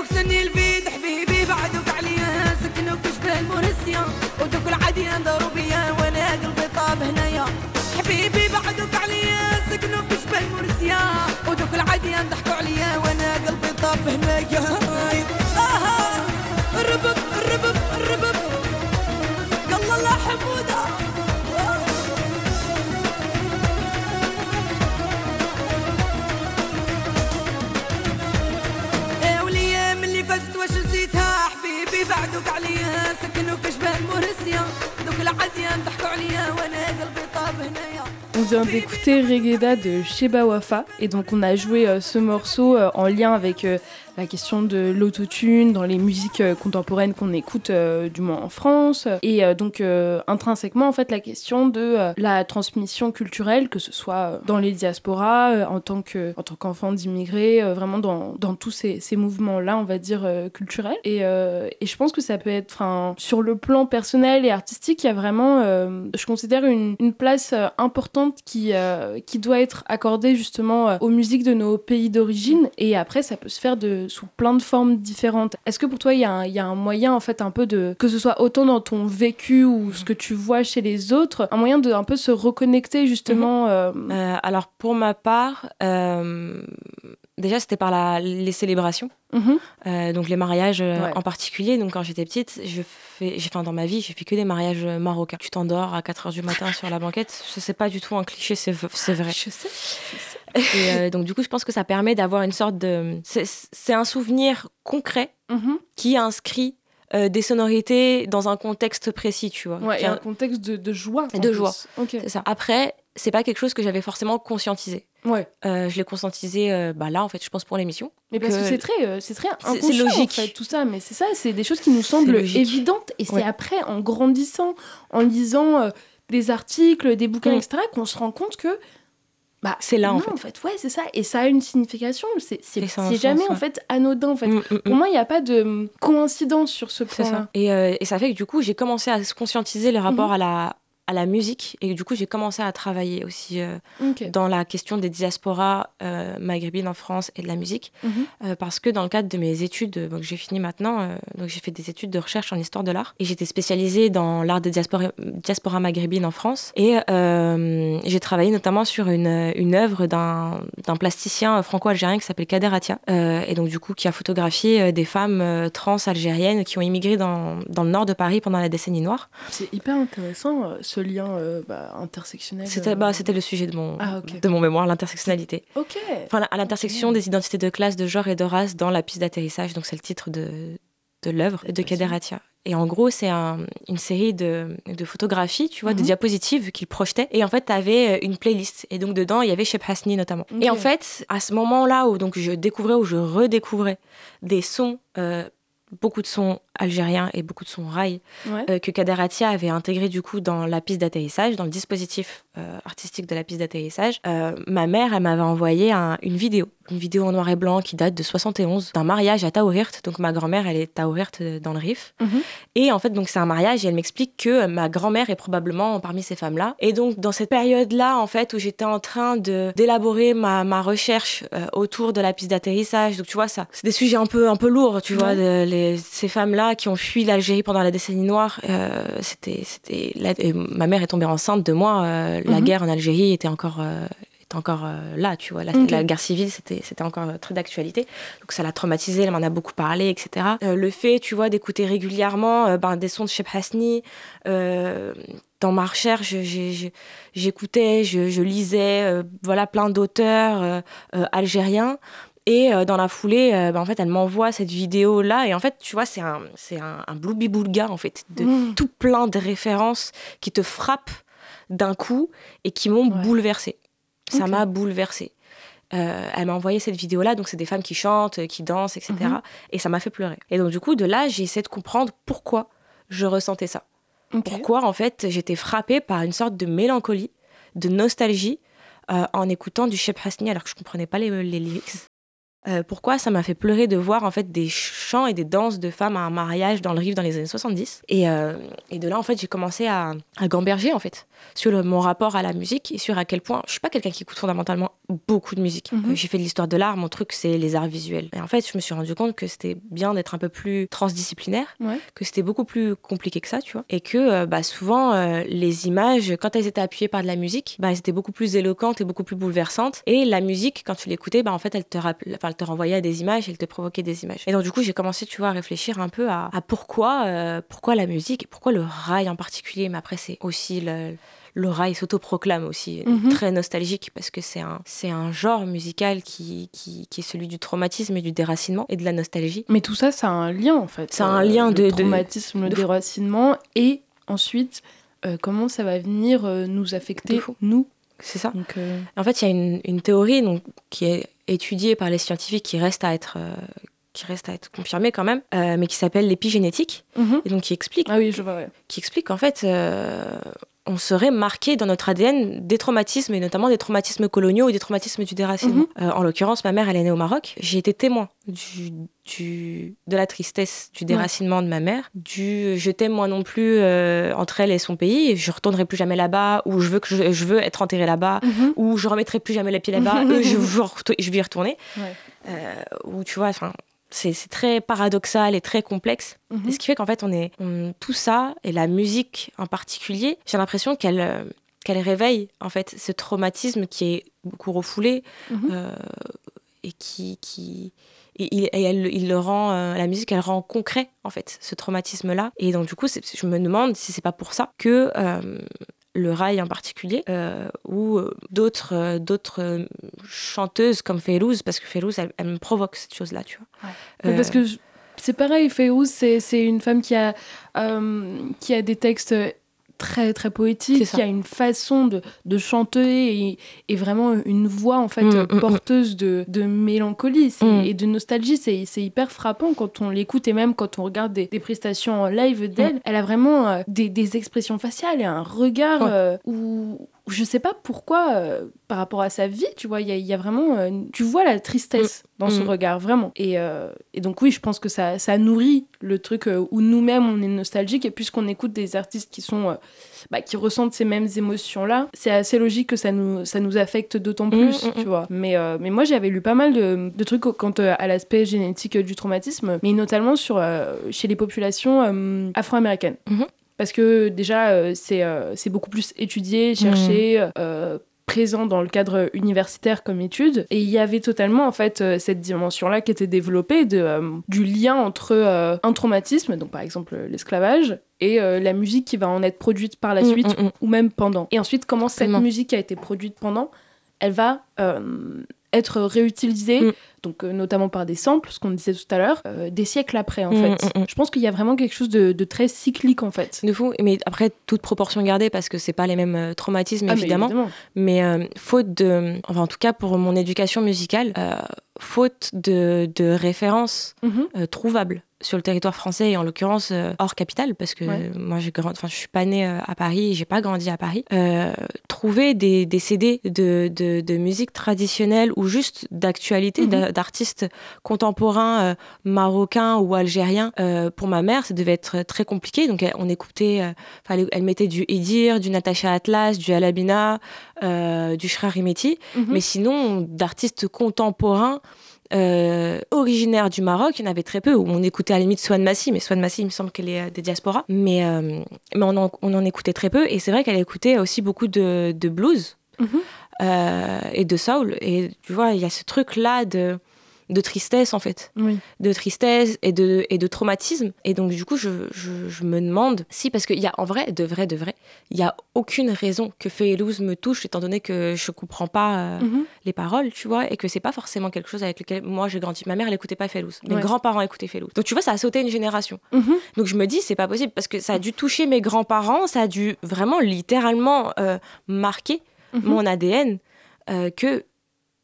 وكسني الفيد حبيبي بعدك عليا سكنو كشبه شبه ودوك العادي العادية بيا وأنا قلبي طاب هنايا. حبيبي بعدك عليا سكنو كشبه المنسية ودوك العادي ضحكوا عليا وأنا قلبي طاب هنايا. آه، الربب الربب الربب قال الله حمودة. Vient d'écouter Regeda de Sheba Wafa. Et donc on a joué euh, ce morceau euh, en lien avec euh, la question de l'autotune dans les musiques euh, contemporaines qu'on écoute euh, du moins en France. Et euh, donc intrinsèquement en fait la question de la transmission culturelle que ce soit dans les diasporas en tant que en tant qu'enfant d'immigrés vraiment dans, dans tous ces, ces mouvements là on va dire culturels. Et, et je pense que ça peut être sur le plan personnel et artistique il y a vraiment je considère une, place importante qui, qui doit être accordée justement aux musiques de nos pays d'origine. Et après ça peut se faire de, sous plein de formes différentes. Est-ce que pour toi il y, a un- il y a un moyen en fait un peu de que ce soit autant dans ton vécu ou ce que tu vois chez les autres, un moyen de un peu se reconnecter justement euh, Euh, alors pour ma part, euh, déjà c'était par la, les célébrations, mhm, euh, donc les mariages euh, Ouais. en particulier. Donc quand j'étais petite, je fais, j'ai, dans ma vie, j'ai fait que des mariages marocains. Tu t'endors à 4 h du matin sur la banquette. Je sais pas du tout un cliché, c'est, c'est vrai. Je sais. Et euh, donc du coup, je pense que ça permet d'avoir une sorte de, c'est, un souvenir concret Mhm. qui inscrit euh, des sonorités dans un contexte précis, tu vois. Ouais, et a- un contexte de, de joie. De plus. joie. Ok. C'est ça. Après, c'est pas quelque chose que j'avais forcément conscientisé. Ouais. Euh, je l'ai conscientisé euh, bah là, en fait, je pense pour l'émission. Mais parce que que- c'est très, c'est très c'est logique. en fait, tout ça. Mais c'est ça, c'est des choses qui nous semblent évidentes. Et c'est Ouais. après, en grandissant, en lisant des articles, des bouquins, Mm. etc., qu'on se rend compte que bah, C'est là, en non, fait. ouais, c'est ça. Et ça a une signification. C'est sens, jamais, en fait, anodin, en fait. Mm, mm, Pour mm. moi, il n'y a pas de hum, coïncidence sur ce C'est point-là. ça. Et, euh, et ça fait que du coup, j'ai commencé à se conscientiser le rapport Mhm. à, la, à la musique. Et du coup, j'ai commencé à travailler aussi euh, dans la question des diasporas euh, maghrébines en France et de la musique. Mhm. Euh, parce que dans le cadre de mes études, donc j'ai fini maintenant, donc j'ai fait des études de recherche en histoire de l'art. Et j'étais spécialisée dans l'art des diaspora, diaspora maghrébine en France. Et j'ai travaillé notamment sur une, une œuvre d'un d'un plasticien franco-algérien qui s'appelle Kader Atia. Et donc du coup, qui a photographié des femmes trans algériennes qui ont immigré dans, dans le nord de Paris pendant la décennie noire. C'est hyper intéressant, ce lien euh, bah, intersectionnel. C'était euh, bah, c'était le sujet de mon, Ah, de mon mémoire, l'intersectionnalité. Ok. Enfin, à l'intersection des identités de classe, de genre et de race dans la piste d'atterrissage. Donc, c'est le titre de, de l'œuvre de Kader Atia. Et en gros, c'est un- une série de, de photographies, tu vois, de Mhm. diapositives qu'il projetait. Et en fait, tu avais une playlist. Et donc, dedans, il y avait Shep Hasni notamment. Et en fait, à ce moment-là où donc, je découvrais, où je redécouvrais des sons, euh, beaucoup de sons algériens et beaucoup de sons rail, Ouais. euh, que Kader Atia avait intégré du coup dans la piste d'atterrissage, dans le dispositif euh, artistique de la piste d'atterrissage. Euh, ma mère, elle m'avait envoyé un- une vidéo, une vidéo en noir et blanc qui date de 71, d'un mariage à Taourirt. Donc ma grand-mère, elle est Taourirt euh, dans le Rif. Mhm. Et en fait, donc c'est un mariage et elle m'explique que ma grand-mère est probablement parmi ces femmes-là. Et donc dans cette période-là, en fait, où j'étais en train de d'élaborer ma, ma recherche autour de la piste d'atterrissage, donc tu vois ça, c'est des sujets un peu un peu lourds, tu vois, Ouais. de- les, ces femmes-là qui ont fui l'Algérie pendant la décennie noire. euh, c'était c'était la- ma mère est tombée enceinte de moi. euh, La Mhm. guerre en Algérie était encore euh, était encore euh, là, tu vois. La, guerre civile, c'était c'était encore très d'actualité. Donc ça l'a traumatisée, elle m'en a beaucoup parlé, etc. Le fait, tu vois, d'écouter régulièrement ben, des sons de Shep Hasni, dans ma recherche, j'ai- j'ai- j'écoutais, je, je lisais, euh, voilà, plein d'auteurs euh, euh, algériens. Et euh, dans la foulée, euh, ben, en fait, elle m'envoie cette vidéo-là. Et en fait, tu vois, c'est un, c'est un, un boulga en fait, de Mhm. tout plein de références qui te frappent d'un coup et qui m'ont Ouais. bouleversée. Ça m'a bouleversée. Euh, elle m'a envoyé cette vidéo-là, donc c'est des femmes qui chantent, qui dansent, etc. Mhm. Et ça m'a fait pleurer. Et donc du coup, de là, j'ai essayé de comprendre pourquoi je ressentais ça. Pourquoi, en fait, j'étais frappée par une sorte de mélancolie, de nostalgie, euh, en écoutant du Shep Hasni, alors que je comprenais pas les, les lyrics. Euh, pourquoi ça m'a fait pleurer de voir en fait des chants et des danses de femmes à un mariage dans le Rive dans les années 70 et, euh, et de là en fait j'ai commencé à, à gamberger en fait sur le- mon rapport à la musique et sur à quel point je suis pas quelqu'un qui écoute fondamentalement beaucoup de musique. Mhm. J'ai fait de l'histoire de l'art mon truc c'est les arts visuels. Et en fait je me suis rendu compte que c'était bien d'être un peu plus transdisciplinaire Ouais. que c'était beaucoup plus compliqué que ça tu vois. Et que euh, bah, souvent les images quand elles étaient appuyées par de la musique bah, elles étaient beaucoup plus éloquentes et beaucoup plus bouleversantes. Et la musique quand tu l'écoutais bah, en fait elle te rappelait enfin, elle te renvoyait à des images elle te provoquait des images et donc du coup j'ai commencé tu vois à réfléchir un peu à, à pourquoi euh, pourquoi la musique et pourquoi le rail en particulier mais après c'est aussi le le rail s'autoproclame aussi Mhm. très nostalgique parce que c'est un, c'est un genre musical qui, qui, qui est celui du traumatisme et du déracinement et de la nostalgie. Mais tout ça, ça a un lien en fait. Euh, a un lien le de- traumatisme, le de fou. déracinement et ensuite euh, comment ça va venir euh, nous affecter, nous. C'est ça. Donc, euh, En fait, il y a une, une théorie donc, qui est étudiée par les scientifiques qui reste à être, euh, qui reste à être confirmée quand même, euh, mais qui s'appelle l'épigénétique mhm. et donc qui explique Ah oui, je vois. ouais. qui explique qu'en fait, euh, on serait marqué dans notre ADN des traumatismes, et notamment des traumatismes coloniaux ou des traumatismes du déracinement. Euh, en l'occurrence, ma mère, elle est née au Maroc. J'ai été témoin du, du- de la tristesse, du déracinement de ma mère, du je t'aime moi non plus euh, entre elle et son pays, je retournerai plus jamais là-bas, ou je veux, que je, je veux être enterrée là-bas, Mhm. ou je remettrai plus jamais les pieds là-bas, eux, je, veux je vais y retourner. Ouais. Euh, ou tu vois, enfin, c'est très paradoxal et très complexe. Mhm. Et ce qui fait qu'en fait, on est on- tout ça et la musique en particulier, j'ai l'impression qu'elle euh, qu'elle réveille en fait ce traumatisme qui est beaucoup refoulé Mhm. euh, et qui qui et, elle, il le rend euh, la musique elle rend concret en fait ce traumatisme là et donc du coup je me demande si c'est pas pour ça que le rail en particulier euh, ou euh, d'autres euh, d'autres chanteuses comme Férouz parce que Férouz elle, elle me provoque cette chose là tu vois. Parce que je- c'est pareil, Fayrouz, c'est c'est une femme qui a, euh, qui a des textes très très ça. qui a une façon de, de chanter et, et vraiment une voix en fait Mm, mm, mm. porteuse de, de mélancolie et de nostalgie. C'est hyper frappant quand on l'écoute et même quand on regarde des, des prestations en live d'elle. Elle a vraiment euh, des, des expressions faciales et un regard Ouais. euh, où où je sais pas pourquoi euh, par rapport à sa vie, tu vois, il y, a- il y a vraiment, euh, tu vois la tristesse dans son Mm. regard vraiment. Et, euh, et donc oui, je pense que ça, ça nourrit le truc où nous-mêmes on est nostalgique et puisqu'on écoute des artistes qui sont, bah, qui ressentent ces mêmes émotions là, c'est assez logique que ça nous, ça nous affecte d'autant plus, Mm, mm, tu mm. vois. Mais, mais moi j'avais lu pas mal de, de trucs quant à l'aspect génétique du traumatisme, mais notamment sur chez les populations afro-américaines. Parce que déjà, euh, c'est euh, c'est beaucoup plus étudié, cherché, euh, présent dans le cadre universitaire comme étude. Et il y avait totalement, en fait, euh, cette dimension-là qui était développée de, euh, du lien entre euh, un traumatisme, donc par exemple l'esclavage, et la musique qui va en être produite par la Mm, suite mm, mm. ou même pendant. Et ensuite, comment cette musique qui a été produite pendant, elle va être réutilisée, Mm. donc euh, notamment par des samples, ce qu'on disait tout à l'heure, euh, des siècles après en Mm, fait. mm, mm. Je pense qu'il y a vraiment quelque chose de, de très cyclique en fait. De fou, mais après toute proportion gardée parce que c'est pas les mêmes euh, traumatismes Ah, mais évidemment. Mais euh, faute de, enfin en tout cas pour mon éducation musicale, faute de, de références Mhm. trouvables sur le territoire français et en l'occurrence euh, hors capitale parce que Ouais. moi j'ai grand, enfin je suis pas née euh, à Paris, j'ai pas grandi à Paris. Euh, trouver des, des CD de, de, de musique traditionnelle ou juste d'actualité Mhm. d'a- d'artistes contemporains marocains ou algériens pour ma mère ça devait être très compliqué donc elle- on écoutait enfin, elle, elle mettait du Edir, du Natacha Atlas, du Alabina, du Shrar Himeti Mhm. mais sinon, d'artistes contemporains euh, originaires du Maroc, il y en avait très peu. On écoutait à la limite Swan Massi, mais Swan Massi, il me semble qu'elle est euh, des diasporas. Mais, euh, mais on, en, on en écoutait très peu. Et c'est vrai qu'elle écoutait aussi beaucoup de, de blues Mhm. euh, et de soul. Et tu vois, il y a ce truc-là de, de tristesse, en fait Oui. de tristesse et de, et de traumatisme. Et donc, du coup, je, je, je me demande si, parce qu'il y a en vrai, de vrai, de vrai, il n'y a aucune raison que Feylouz me touche, étant donné que je comprends pas euh, Mhm. les paroles, tu vois, et que c'est pas forcément quelque chose avec lequel moi j'ai grandi. Ma mère, elle écoutait pas Feylouz. Mes Ouais. grands-parents écoutaient Feylouz. Donc, tu vois, ça a sauté une génération. Mhm. Donc, je me dis, c'est pas possible, parce que ça a dû toucher mes grands-parents, ça a dû vraiment littéralement euh, marquer Mhm. mon ADN euh, que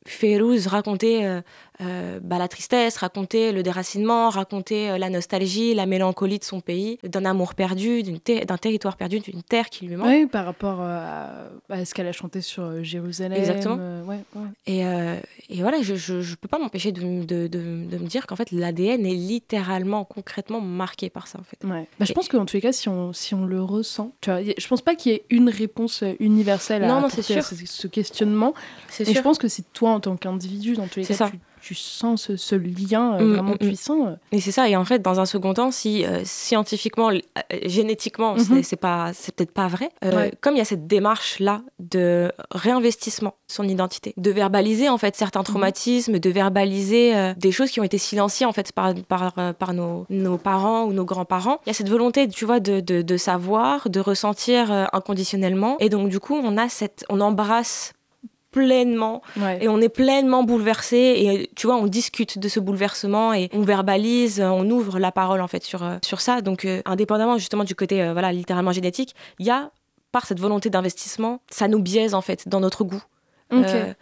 Férouz racontait euh, euh, bah, la tristesse, racontait le déracinement, racontait euh, la nostalgie, la mélancolie de son pays, d'un amour perdu, ter- d'un territoire perdu, d'une terre qui lui manque. Oui, par rapport euh, à, à ce qu'elle a chanté sur Jérusalem. Exactement. euh, ouais, ouais. Et, euh, et voilà, je, je peux pas m'empêcher de, de, de, de me dire qu'en fait, l'ADN est littéralement, concrètement marqué par ça, en fait. Ouais. Bah, je pense qu'en tous les cas, si on, si on le ressent, tu vois, je pense pas qu'il y ait une réponse universelle à Non, à sûr. ce, questionnement. Et je pense que c'est toi en tant qu'individu, dans tous les cas, ça. tu, tu sens ce, ce lien euh, Mm, vraiment mm, mm. puissant. euh. Et c'est ça. Et en fait, dans un second temps, si euh, scientifiquement, génétiquement, Mhm. c'est- pas, c'est peut-être pas vrai. Ouais. Comme il y a cette démarche là de réinvestissement de son identité, de verbaliser en fait Mhm. certains traumatismes, de verbaliser des choses qui ont été silenciées en fait par par, par nos, nos parents ou nos grands-parents. Il y a cette volonté, tu vois, de, de, de savoir, de ressentir inconditionnellement. Et donc du coup, on a cette, on embrasse pleinement Ouais. et on est pleinement bouleversé et tu vois on discute de ce bouleversement et on verbalise euh, on ouvre la parole en fait sur euh, sur ça donc euh, indépendamment justement du côté euh, voilà littéralement génétique il y a par cette volonté d'investissement ça nous biaise en fait dans notre goût Ok. Euh,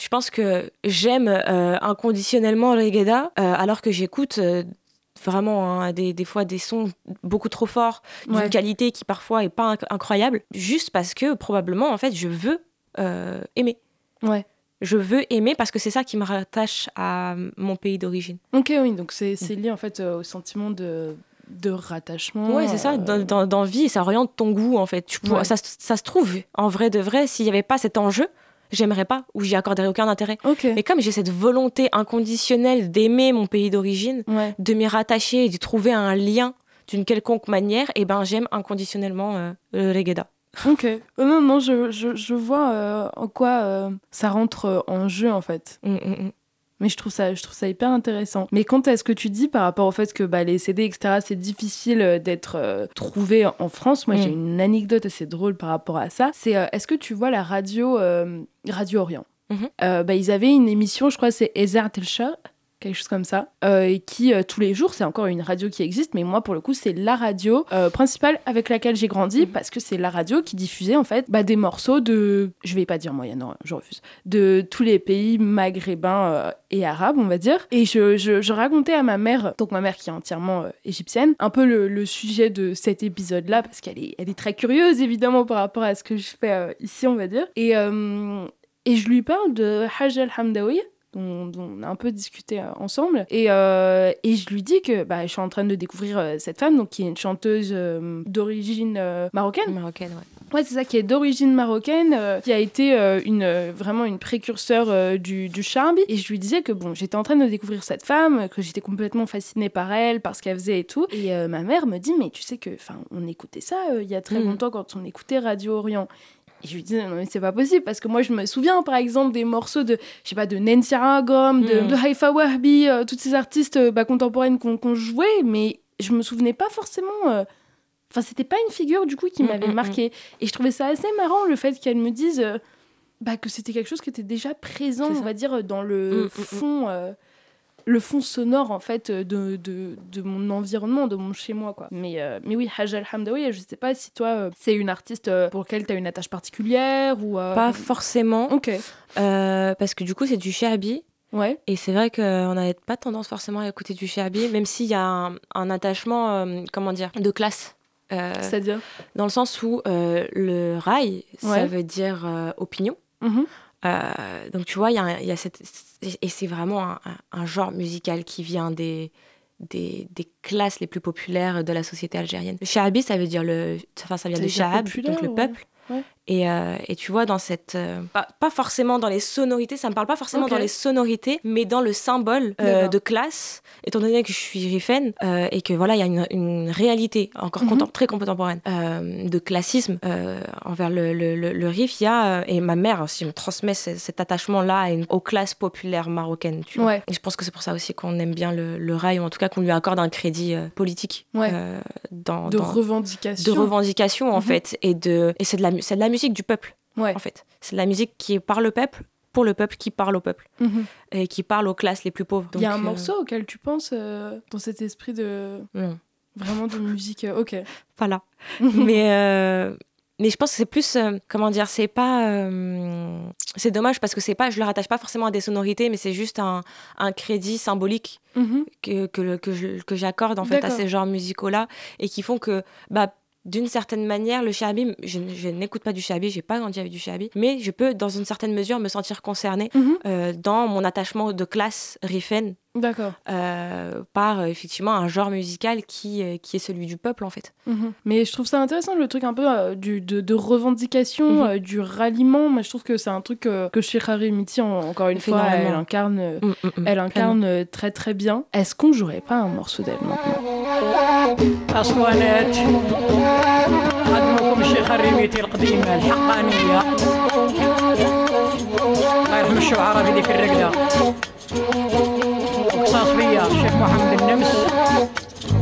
je pense que j'aime euh, inconditionnellement Regeda euh, alors que j'écoute euh, vraiment hein, des, des fois des sons beaucoup trop forts d'une Ouais. qualité qui parfois est pas inc- incroyable juste parce que probablement en fait je veux euh, aimer Ouais. je veux aimer parce que c'est ça qui me rattache à mon pays d'origine. Ok, oui, donc c'est lié en fait euh, au sentiment de, de rattachement. Ouais, c'est ça, euh, d'envie, ça oriente ton goût en fait. Tu Ouais. ça, se- ça se trouve, en vrai de vrai, s'il n'y avait pas cet enjeu, j'aimerais pas ou j'y accorderais aucun intérêt. Ok. Mais comme j'ai cette volonté inconditionnelle d'aimer mon pays d'origine, Ouais. de m'y rattacher et d'y trouver un lien d'une quelconque manière, et ben j'aime inconditionnellement euh, le reggae. Ok. Euh, non, non, je, je, je vois euh, en quoi euh, ça rentre en jeu en fait. Mm, mm, mm. Mais je trouve ça, je trouve ça hyper intéressant. Mais quant à ce que tu dis par rapport au fait que bah, les CD, etc., c'est difficile d'être euh, trouvé en France, moi j'ai une anecdote assez drôle par rapport à ça. C'est est-ce que tu vois la radio, Radio Orient? Mhm. Euh, bah, Ils avaient une émission, je crois c'est Ezer Telcha, quelque chose comme ça, euh, et qui euh, tous les jours, c'est encore une radio qui existe, mais moi pour le coup c'est la radio euh, principale avec laquelle j'ai grandi, Mhm. parce que c'est la radio qui diffusait en fait bah, des morceaux de, je vais pas dire moyen, non, je refuse, de tous les pays maghrébins et arabes, on va dire. Et je, je- je racontais à ma mère, donc ma mère qui est entièrement égyptienne, un peu le, le sujet de cet épisode-là, parce qu'elle est, elle est très curieuse évidemment par rapport à ce que je fais ici, on va dire. Et, et je lui parle de Hajj al-Hamdawi. Dont, dont on a un peu discuté euh, ensemble et, euh, et je lui dis que bah, je suis en train de découvrir euh, cette femme donc qui est une chanteuse euh, d'origine euh, marocaine Marocaine, ouais. Ouais, c'est ça, qui est d'origine marocaine, qui a été une, vraiment une précurseur du, du charbi. Et je lui disais que bon, j'étais en train de découvrir cette femme, que j'étais complètement fascinée par elle, par ce qu'elle faisait et tout. Et ma mère me dit, mais tu sais que, enfin, on écoutait ça il y a très Mhm. longtemps quand on écoutait Radio Orient. Et je lui disais, non, mais c'est pas possible, parce que moi, je me souviens, par exemple, des morceaux de, je sais pas, de Nancy Aragom, de, de Haifa Wahbi, euh, toutes ces artistes euh, bah, contemporaines qu'on jouait, mais je me souvenais pas forcément. euh, Enfin, c'était pas une figure du coup qui Mm, m'avait mm, mm. marqué. Et je trouvais ça assez marrant le fait qu'elle me dise bah, que c'était quelque chose qui était déjà présent, on va dire, dans Mm, le mm, mm. fond. Euh, le fond sonore en fait de, de, de mon environnement, de mon chez moi quoi. Mais, euh, mais oui, Hajj al-Hamdawi, je sais pas si toi euh, c'est une artiste euh, pour laquelle tu as une attache particulière ou euh, Pas forcément, OK. euh, parce que du coup c'est du sherbi. Ouais. Et c'est vrai qu'on n'avait pas tendance forcément à écouter du sherbi, même s'il y a un, un attachement, euh, comment dire, de classe. Euh, C'est-à-dire dans le sens où euh, le rail, ça Ouais. veut dire euh, opinion. Mhm. Euh, donc tu vois, il y a, y cette... Et c'est vraiment un, genre musical qui vient des, des, des classes les plus populaires de la société algérienne. Le shahabi, ça veut dire le... Enfin, ça vient Ça de shahab, donc le peuple. Ouais. Et, euh, et tu vois, dans cette... euh, pas, pas forcément dans les sonorités, ça me parle pas forcément dans les sonorités, mais dans le symbole euh, de classe, étant donné que je suis rifaine et que voilà, il y a une, une réalité encore contem- très contemporaine de classisme envers le, le, le, le rif. Il y a, et ma mère aussi me transmet ce- cet attachement-là aux classes populaires marocaines. Tu vois. Ouais. Et je pense que c'est pour ça aussi qu'on aime bien le, le rail, ou en tout cas qu'on lui accorde un crédit politique Ouais. dans, De dans- revendication. de revendication en Mhm. fait et de et c'est de la de la musique du peuple Ouais. en fait c'est de la musique qui est par le peuple pour le peuple qui parle au peuple Mhm. et qui parle aux classes les plus pauvres Il y a un euh, morceau auquel tu penses euh, dans cet esprit de non, vraiment de musique. euh, ok. pas là mais euh, mais je pense que c'est plus comment dire c'est pas c'est dommage parce que c'est pas je le rattache pas forcément à des sonorités mais c'est juste un, un crédit symbolique Mhm. que, que, que j'accorde en fait à ces genres musicaux là et qui font que bah d'une certaine manière, le shabi, je, je n'écoute pas du shabi, j'ai pas grandi avec du shabi, mais je peux, dans une certaine mesure, me sentir concernée Mhm. euh, dans mon attachement de classe rifen D'accord. euh, par euh, effectivement un genre musical qui, qui est celui du peuple en fait. Mhm. Mais je trouve ça intéressant le truc un peu du, de, de revendication, Mhm. du ralliement. Moi, je trouve que c'est un truc que chez Miti, en- encore une fois, elle incarne, Mm, mm, mm. elle incarne très très bien. Est-ce qu'on jouerait pas un morceau d'elle maintenant? أسوانات قدمكم الشيخ الريميتي القديمة الحقانية. الله يرحم الشعراء في ذيك الرقدة وقصاص بيا الشيخ محمد النمس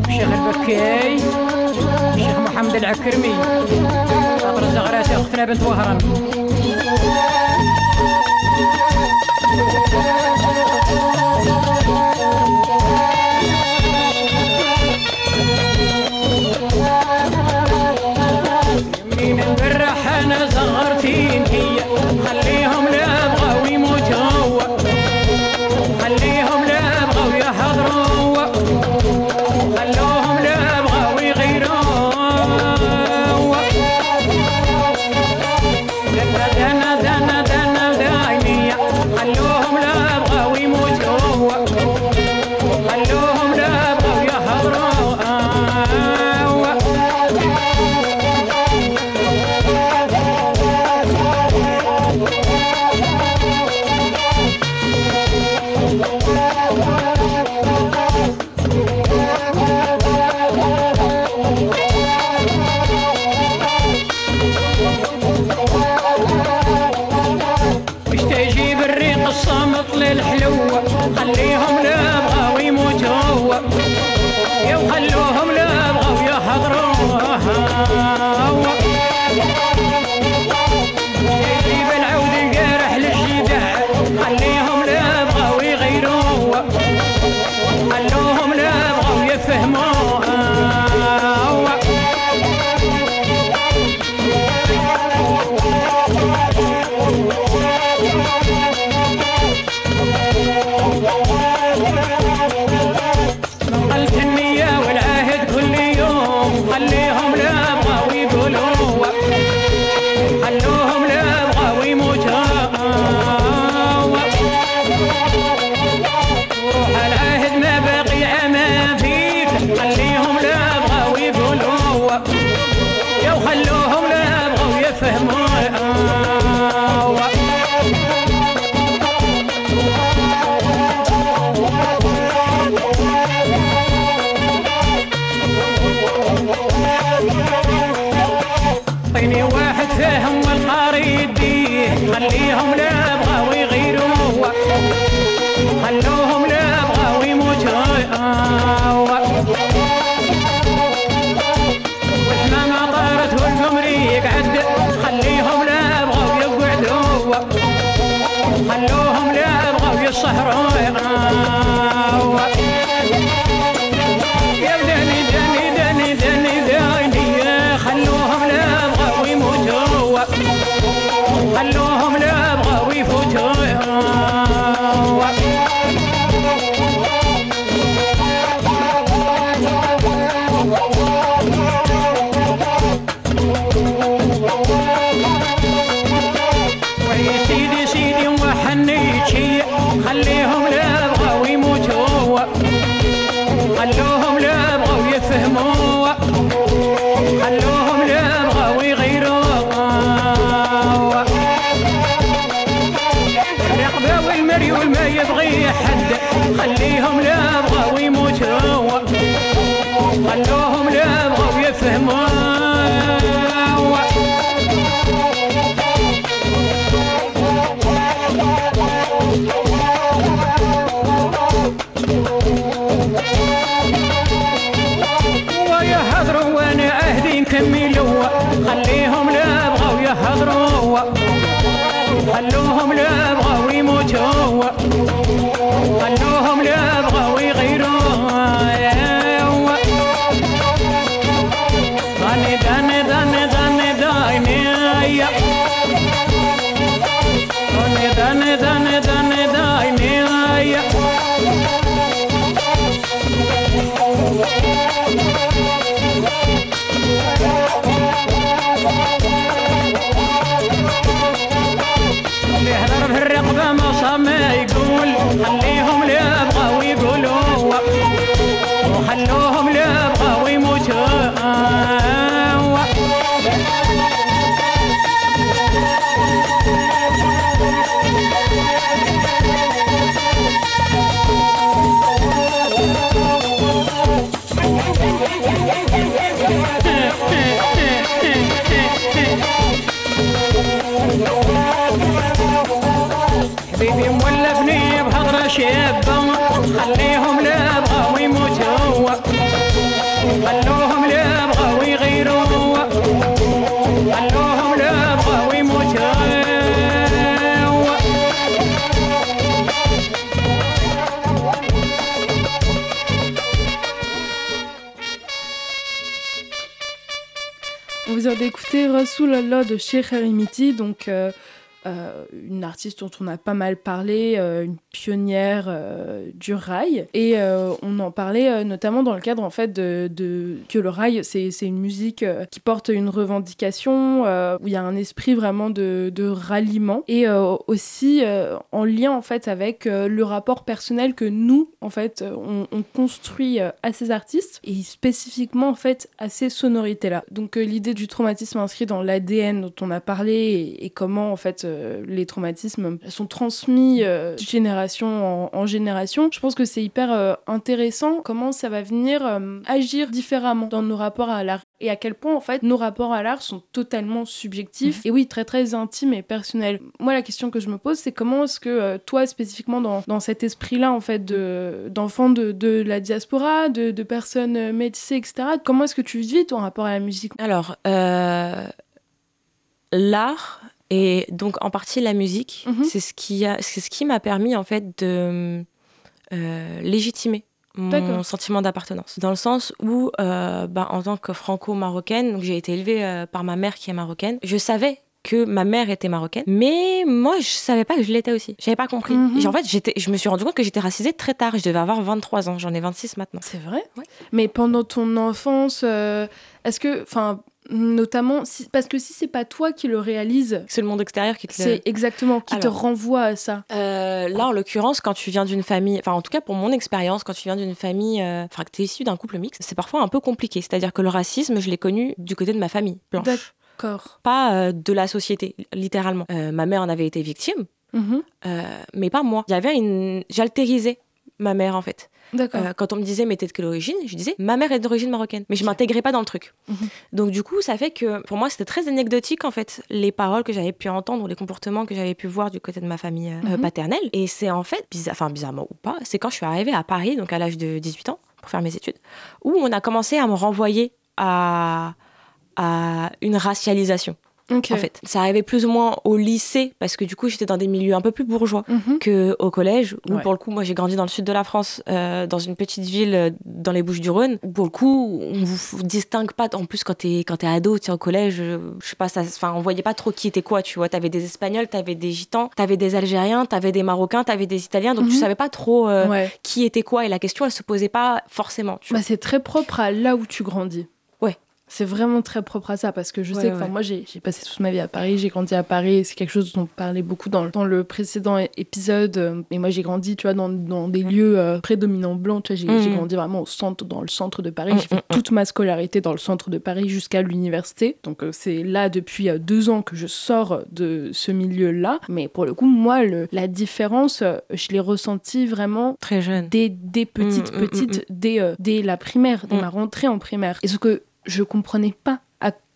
الشيخ البكاي الشيخ محمد العكرمي. خاطر الزغراتي أختنا بنت وهران. من الصحراء On vous avez écouté Rasulallah de Sheikh Harimiti, donc euh, euh, une artiste dont on a pas mal parlé, euh, une pionnière euh, du rail. Et euh, on en parlait euh, notamment dans le cadre en fait de, de- que le rail, c'est une musique euh, qui porte une revendication, où il y a un esprit vraiment de, de ralliement et aussi en lien en fait avec le rapport personnel que nous en fait on, on construit à ces artistes et spécifiquement en fait à ces sonorités là. Donc l'idée du traumatisme inscrit dans l'ADN dont on a parlé et, et comment en fait euh, les traumatismes sont transmis euh, de génération en, en génération. Je pense que c'est hyper euh, intéressant comment ça va venir agir différemment dans nos rapports à l'art et à quel point en fait nos rapports à l'art sont totalement subjectifs et oui très très intimes et personnels. Moi la question que je me pose c'est comment est-ce que toi spécifiquement dans, dans cet esprit là en fait de d'enfants de, de la diaspora, de, de personnes métissées etc. Comment est-ce que tu vis ton rapport à la musique? Alors, l'art et donc en partie la musique, Mhm. c'est ce qui a, c'est ce qui m'a permis en fait de euh, légitimer mon sentiment d'appartenance. Dans le sens où, euh, ben, en tant que franco-marocaine, j'ai été élevée euh, par ma mère qui est marocaine, je savais que ma mère était marocaine, mais moi je savais pas que je l'étais aussi. J'avais pas compris. Et en fait, j'étais, je me suis rendu compte que j'étais racisée très tard. Je devais avoir 23 ans, j'en ai 26 maintenant. C'est vrai Ouais. Mais pendant ton enfance, euh, est-ce que, enfin, notamment, si- parce que si c'est pas toi qui le réalise, C'est le monde extérieur qui te le- c'est exactement qui te renvoie à ça. Euh, là, en l'occurrence, quand tu viens d'une famille, enfin, en tout cas pour mon expérience, quand tu viens d'une famille, euh, enfin, que tu es issu d'un couple mixte, c'est parfois un peu compliqué. C'est-à-dire que le racisme, je l'ai connu du côté de ma famille blanche, D'accord. pas euh, de la société, littéralement. Ma mère en avait été victime, Mhm. mais pas moi. Il y avait une. J'altérisais ma mère, en fait. Euh, quand on me disait, mais t'es de quelle origine Je disais, ma mère est d'origine marocaine. Mais je m'intégrais pas dans le truc. Mhm. Donc, du coup, ça fait que pour moi, c'était très anecdotique, en fait, les paroles que j'avais pu entendre ou les comportements que j'avais pu voir du côté de ma famille euh, Mhm. paternelle. Et c'est en fait, bizarre, enfin, bizarrement ou pas, c'est quand je suis arrivée à Paris, donc à l'âge de 18 ans, pour faire mes études, où on a commencé à me renvoyer à, à une racialisation, en fait. Ça arrivait plus ou moins au lycée, parce que du coup, j'étais dans des milieux un peu plus bourgeois Mhm. que au collège où Ouais. pour le coup moi j'ai grandi dans le sud de la France euh, dans une petite ville euh, dans les Bouches-du-Rhône pour le coup on vous, distingue pas en plus quand t'es quand t'es ado au collège euh, je sais pas ça enfin on voyait pas trop qui était quoi tu vois t'avais des Espagnols t'avais des Gitans t'avais des Algériens t'avais des Marocains t'avais des Italiens donc tu Mhm. savais pas trop euh, Ouais. qui était quoi et la question elle se posait pas forcément. Bah, c'est très propre à là où tu grandis. C'est vraiment très propre à ça parce que je Ouais, sais que ouais. moi j'ai passé toute ma vie à Paris, j'ai grandi à Paris, c'est quelque chose dont on parlait beaucoup dans, dans le précédent épisode. euh, Et moi j'ai grandi, tu vois, dans, dans des lieux euh, prédominants blancs. Tu vois, j'ai j'ai grandi vraiment au centre, dans le centre de Paris. J'ai fait toute ma scolarité dans le centre de Paris jusqu'à l'université. Donc euh, c'est là depuis euh, deux ans que je sors de ce milieu-là. Mais pour le coup, moi, le- la différence, je l'ai ressentie vraiment très jeune dès, dès petite, Mm, mm, petite, dès, dès la primaire, dès Mm. ma rentrée en primaire. Et ce que je comprenais pas,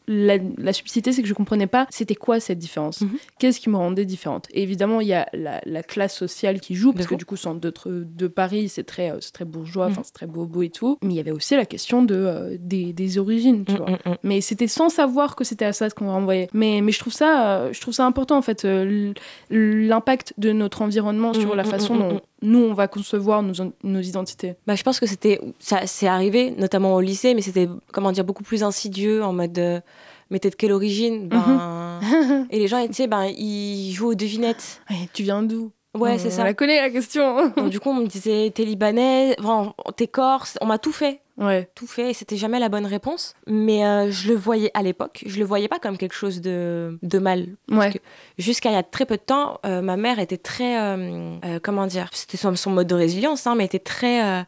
la, la subtilité, c'est que je comprenais pas c'était quoi cette différence. Mhm. Qu'est-ce qui me rendait différente? Et évidemment, il y a la, la classe sociale qui joue, parce que du coup, centre de, de Paris, c'est très, euh, très bourgeois, Mhm. c'est très bobo et tout. Mais il y avait aussi la question de, euh, des, des origines, tu Mm, vois. mm. Mais c'était sans savoir que c'était à ça qu'on renvoyait. Mais, mais je, trouve ça, euh, je trouve ça important, en fait, euh, l'impact de notre environnement sur la façon dont nous, on va concevoir nos, nos identités. Bah, je pense que c'était ça c'est arrivé notamment au lycée mais c'était comment dire beaucoup plus insidieux en mode mais t'es de quelle origine? Ben et les gens tu sais ben ils jouent aux devinettes. Tu viens d'où? Ouais On c'est ça. la connaît, la question. Donc, du coup on me disait t'es libanais enfin, t'es corse. On m'a tout fait. Ouais. tout fait et c'était jamais la bonne réponse. Mais euh, je le voyais à l'époque je le voyais pas comme quelque chose de, de mal. Ouais. jusqu'à il y a très peu de temps euh, ma mère était très euh, comment dire c'était son, son mode de résilience hein, mais était très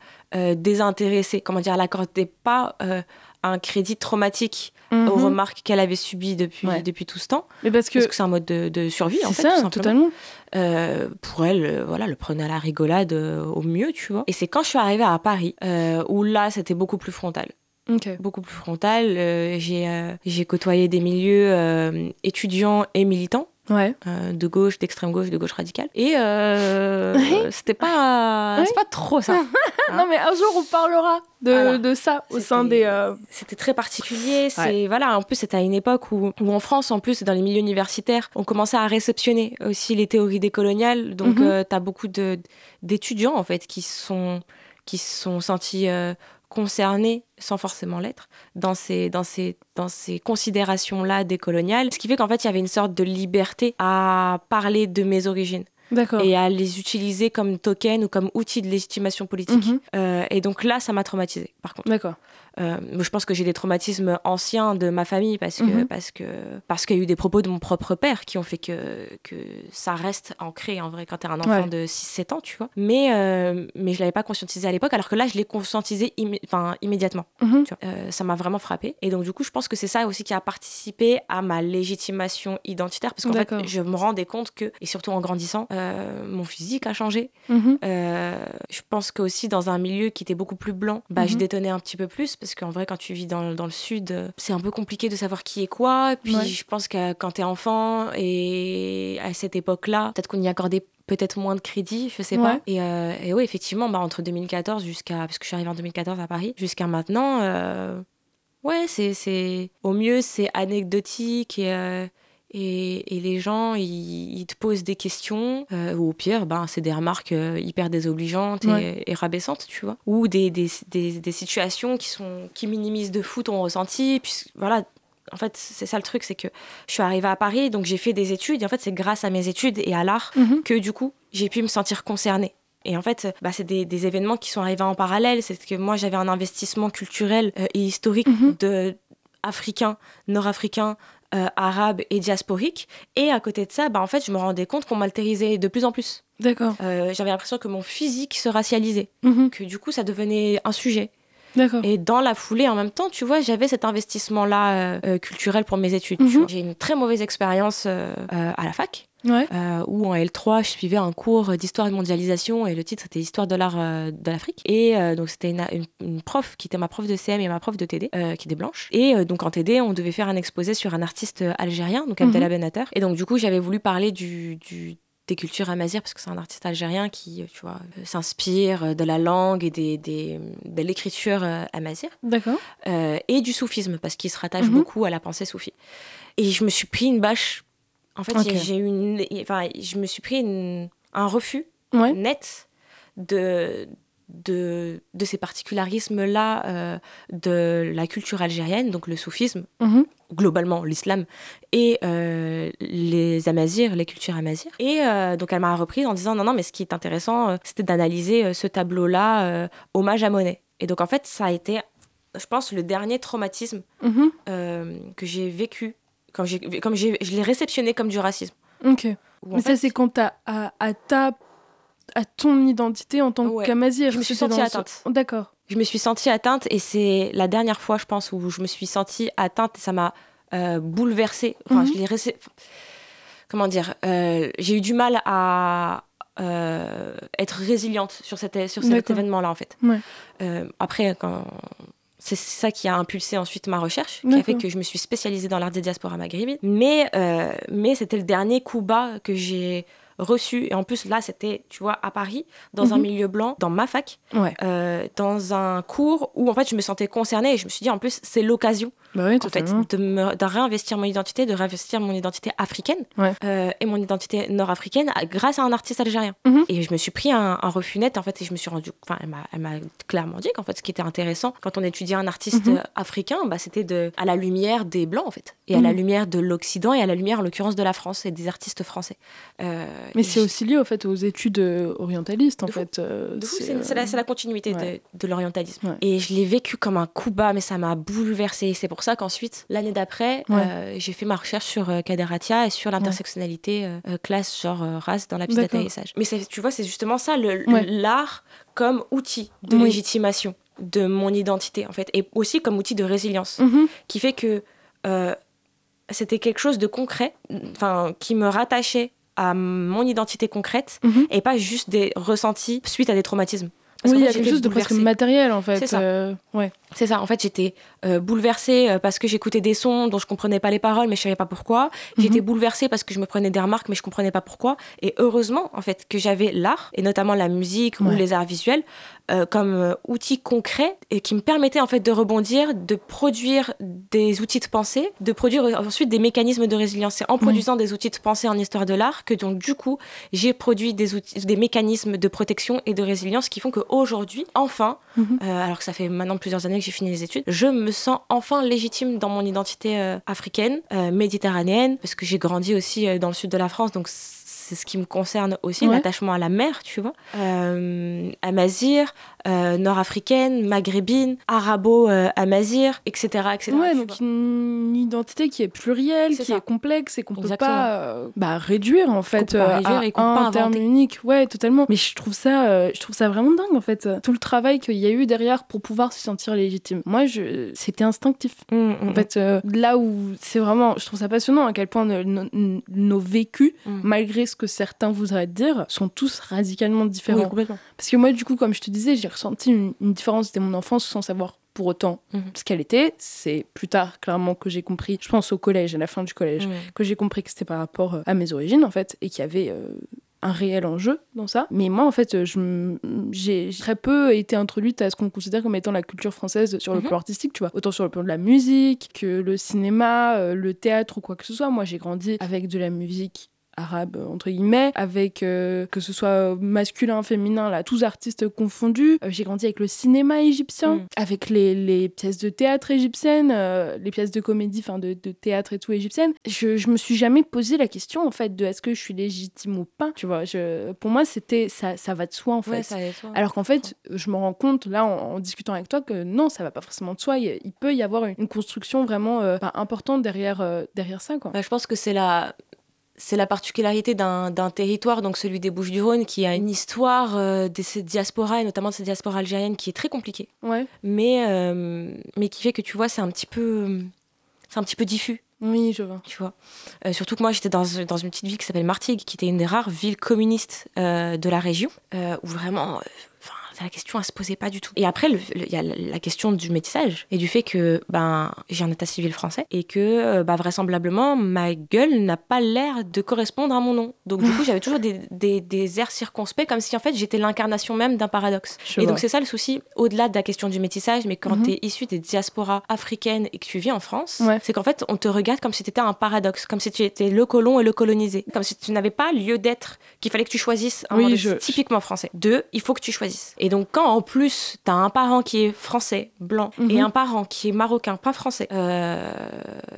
désintéressée. Comment dire elle accordait pas un crédit traumatique Mhm. aux remarques qu'elle avait subies depuis, Ouais. depuis tout ce temps Mais parce que c'est un mode de, de survie en fait tout ça, simplement. totalement. Euh, pour elle, euh, voilà, le prenait à la rigolade euh, au mieux, tu vois. Et c'est quand je suis arrivée à Paris où là, c'était beaucoup plus frontal. Beaucoup plus frontal. J'ai côtoyé des milieux étudiants et militants. Ouais. euh, de gauche, d'extrême gauche, de gauche radicale. Et euh, c'était pas, Ouais. c'est pas trop ça. Non, mais un jour, on parlera de, Voilà. de ça au sein des. euh, C'était très particulier. C'est voilà. En plus, c'était à une époque où, où en France, en plus, dans les milieux universitaires, on commençait à réceptionner aussi les théories décoloniales. Donc, Mhm. tu as beaucoup d'étudiants en fait qui sont qui se sont sentis concernés sans forcément l'être dans ces dans ces dans ces considérations là décoloniales. Ce qui fait qu'en fait, il y avait une sorte de liberté à parler de mes origines. Et à les utiliser comme token ou comme outil de légitimation politique. Mhm. Euh, et donc là, ça m'a traumatisée. Par contre. D'accord. Euh, je pense que j'ai des traumatismes anciens de ma famille parce que Mhm. parce que parce qu'il y a eu des propos de mon propre père qui ont fait que que ça reste ancré en vrai quand t'es un enfant Ouais. de 6-7 ans, tu vois. Mais euh, mais je l'avais pas conscientisé à l'époque alors que là je l'ai conscientisé immé- immédiatement. Mhm. tu vois. Euh, ça m'a vraiment frappé et donc du coup je pense que c'est ça aussi qui a participé à ma légitimation identitaire parce qu'en fait je me rendais compte que et surtout en grandissant euh, mon physique a changé Mhm. euh, je pense qu'aussi dans un milieu qui était beaucoup plus blanc, bah, je Mhm. détonnais un petit peu plus parce qu'en vrai, quand tu vis dans, dans le sud, euh, c'est un peu compliqué de savoir qui est quoi. Puis Ouais. je pense que quand t'es enfant et à cette époque-là, peut-être qu'on y accordait peut-être moins de crédit, je sais Ouais. pas. Et, euh, et oui, effectivement, bah, entre 2014 jusqu'à. Parce que je suis arrivée en 2014 à Paris, jusqu'à maintenant, ouais, c'est, c'est. Au mieux, c'est anecdotique et. Et, et les gens, ils, ils te posent des questions, euh, ou au pire, ben, c'est des remarques euh, hyper désobligeantes et, Ouais. et rabaissantes, tu vois. Ou des, des, des, des situations qui, sont, qui minimisent de fou ton ressenti. Puis voilà, en fait, c'est ça le truc, c'est que je suis arrivée à Paris, donc j'ai fait des études, et en fait, c'est grâce à mes études et à l'art Mhm. que du coup, j'ai pu me sentir concernée. Et en fait, bah, c'est des, des événements qui sont arrivés en parallèle. C'est que moi, j'avais un investissement culturel euh, et historique Mhm. de africain, nord-africain, euh, arabe et diasporique. Et à côté de ça, bah, en fait, je me rendais compte qu'on m'altérisait de plus en plus. D'accord. Euh, j'avais l'impression que mon physique se racialisait, Mhm. que du coup, ça devenait un sujet. Et dans la foulée, en même temps, tu vois, j'avais cet investissement-là euh, euh, culturel pour mes études. tu Mhm. J'ai une très mauvaise expérience euh, à la fac Ouais. euh, où en L3, je suivais un cours d'histoire et de mondialisation et le titre c'était Histoire de l'art euh, de l'Afrique. Et euh, donc c'était une, une- une prof qui était ma prof de CM et ma prof de TD, qui était blanche. Et donc en TD, on devait faire un exposé sur un artiste algérien, donc Abdallah Mhm. Benater. Et donc du coup, j'avais voulu parler du. du des cultures amazirs parce que c'est un artiste algérien qui euh, tu vois euh, s'inspire euh, de la langue et des, des- de l'écriture amazigh D'accord. euh, et du soufisme parce qu'il se rattache Mhm. beaucoup à la pensée soufie. Et je me suis pris une bâche. En fait, Ok. j'ai eu une, enfin, je me suis pris une- un refus Ouais. net de de, de ces particularismes-là euh, de la culture algérienne, donc le soufisme, Mhm. globalement l'islam, et euh, les amazirs, les cultures amazirs. Et euh, donc elle m'a repris en disant non, non, mais ce qui est intéressant, c'était d'analyser ce tableau-là, hommage à Monet. Et donc en fait, ça a été, je pense, le dernier traumatisme Mhm. que j'ai vécu, j'ai, j'ai, je l'ai réceptionné comme du racisme. Ok. Mais fait, ça, c'est quand t'as à, à ta à ton identité en tant Ouais. qu'amazir. Je me suis sentie dans ce- atteinte. D'accord. je me suis sentie atteinte et c'est la dernière fois, je pense, où je me suis sentie atteinte et ça m'a euh, bouleversée. Enfin, Mhm. je l'ai récé- Comment dire euh, J'ai eu du mal à euh, être résiliente sur, cette, sur cet événement-là, en fait. Ouais. Après, quand... C'est ça qui a impulsé ensuite ma recherche, qui a fait que je me suis spécialisée dans l'art des diasporas maghrébines. Mais, euh, mais c'était le dernier coup bas que j'ai reçu. Et en plus, là, c'était, tu vois, à Paris, dans un Mhm. milieu blanc, dans ma fac Ouais. euh, dans un cours où en fait je me sentais concernée et je me suis dit en plus c'est l'occasion Bah oui, en fait de, me, de réinvestir mon identité, de réinvestir mon identité africaine Ouais. euh, et mon identité nord-africaine grâce à un artiste algérien. Mhm. Et je me suis pris un, un refus net en fait et je me suis rendu, enfin elle m'a- clairement dit qu'en fait ce qui était intéressant quand on étudiait un artiste Mhm. euh, africain, bah, c'était de à la lumière des blancs en fait et à la lumière de l'Occident et à la lumière en l'occurrence de la France et des artistes français. Euh, Mais c'est aussi lié au fait aux études euh, orientalistes en De fait. c'est, la, continuité de- ouais. de, l'orientalisme. Ouais. Et je l'ai vécu comme un coup bas, mais ça m'a bouleversée. C'est pour ça qu'ensuite, l'année d'après, Ouais. euh, j'ai fait ma recherche sur euh, Kader Atia et sur l'intersectionnalité euh, classe, genre race dans la piste d'atterrissage. Mais tu vois, c'est justement ça, l'art comme outil de Oui. légitimation de mon identité, en fait, et aussi comme outil de résilience, Mhm. qui fait que c'était quelque chose de concret, enfin, qui me rattachait à mon identité concrète Mhm. et pas juste des ressentis suite à des traumatismes. Parce Oui, il y a quelque chose de presque matériel en fait. C'est ça. euh, ouais. C'est ça, en fait, j'étais euh, bouleversée euh, parce que j'écoutais des sons dont je comprenais pas les paroles, mais je savais pas pourquoi. J'étais bouleversée parce que je me prenais des remarques, mais je comprenais pas pourquoi. Et heureusement, en fait, que j'avais l'art, et notamment la musique ou les arts visuels, euh, comme euh, outil concret et qui me permettait en fait de rebondir, de produire des outils de pensée, de produire ensuite des mécanismes de résilience. C'est en produisant des outils de pensée en histoire de l'art que donc du coup j'ai produit des outils, des mécanismes de protection et de résilience qui font qu'aujourd'hui, enfin, Mhm. alors que ça fait maintenant plusieurs années que j'ai fini les études, je me sens enfin légitime dans mon identité euh, africaine, euh, méditerranéenne, parce que j'ai grandi aussi euh, dans le sud de la France, donc c'est ce qui me concerne aussi, Ouais. l'attachement à la mer, tu vois. Euh, amazir, euh, nord-africaine, maghrébine, arabo-amazir, etc. etc. Ouais, donc une identité qui est plurielle, qui ça. est complexe et qu'on peut pas euh, bah, réduire en fait peut pas euh, réduire à et qu'on peut pas un terme unique. Ouais, totalement. Mais je trouve ça, euh, je trouve ça vraiment dingue en fait. Tout le travail qu'il y a eu derrière pour pouvoir se sentir légitime. Moi, je, c'était instinctif. Mm, mm, En fait, euh, là où c'est vraiment, je trouve ça passionnant à quel point nos, vécus, malgré ce que certains voudraient dire, sont tous radicalement Oui, différents. complètement. Parce que moi, du coup, comme je te disais, j'ai ressenti une, une différence dès mon enfance sans savoir pour autant Mhm. ce qu'elle était. C'est plus tard, clairement, que j'ai compris, je pense au collège, à la fin du collège, que j'ai compris que c'était par rapport euh, à mes origines, en fait, et qu'il y avait euh, un réel enjeu dans ça. Mais moi, en fait, j'ai très peu été introduite à ce qu'on considère comme étant la culture française sur le Mhm. plan artistique, tu vois. Autant sur le plan de la musique que le cinéma, euh, le théâtre ou quoi que ce soit. Moi, j'ai grandi avec de la musique arabe entre guillemets avec euh, que ce soit masculin féminin là tous artistes confondus Euh, j'ai grandi avec le cinéma égyptien Mm. avec les, les pièces de théâtre égyptiennes euh, les pièces de comédie enfin de, de théâtre et tout égyptiennes je, je me suis jamais posé la question en fait de est-ce que je suis légitime ou pas tu vois je, pour moi c'était ça, ça va de soi en fait Ouais, ça allait de soi. alors qu'en fait, je me rends compte là en, en discutant avec toi que non, ça va pas forcément de soi. Il, il peut y avoir une, une construction vraiment bah, importante derrière, derrière ça. Quoi. Bah, je pense que c'est la, c'est la particularité d'un territoire, donc celui des Bouches-du-Rhône, qui a une histoire euh, de cette diaspora, et notamment de cette diaspora algérienne, qui est très compliquée. Ouais. Mais, euh, mais qui fait que, tu vois, c'est un petit peu... C'est un petit peu diffus, Oui, je vois. tu vois. Euh, surtout que moi, j'étais dans, dans une petite ville qui s'appelle Martigues, qui était une des rares villes communistes euh, de la région, euh, où vraiment... la question, elle se posait pas du tout. Et après, il y a la question du métissage et du fait que ben, j'ai un état civil français et que bah, vraisemblablement, ma gueule n'a pas l'air de correspondre à mon nom. Donc, du coup, j'avais toujours des, des, des airs circonspects, comme si en fait j'étais l'incarnation même d'un paradoxe. Je et vois. donc, c'est ça le souci, au-delà de la question du métissage, mais quand Mhm. tu es issu des diasporas africaines et que tu vis en France, Ouais. c'est qu'en fait, on te regarde comme si tu étais un paradoxe, comme si tu étais le colon et le colonisé, comme si tu n'avais pas lieu d'être, qu'il fallait que tu choisisses un Oui, je- typiquement français. Deux, il faut que tu choisisses. Et donc, quand en plus, tu as un parent qui est français, blanc, Mhm. et un parent qui est marocain, pas français, euh,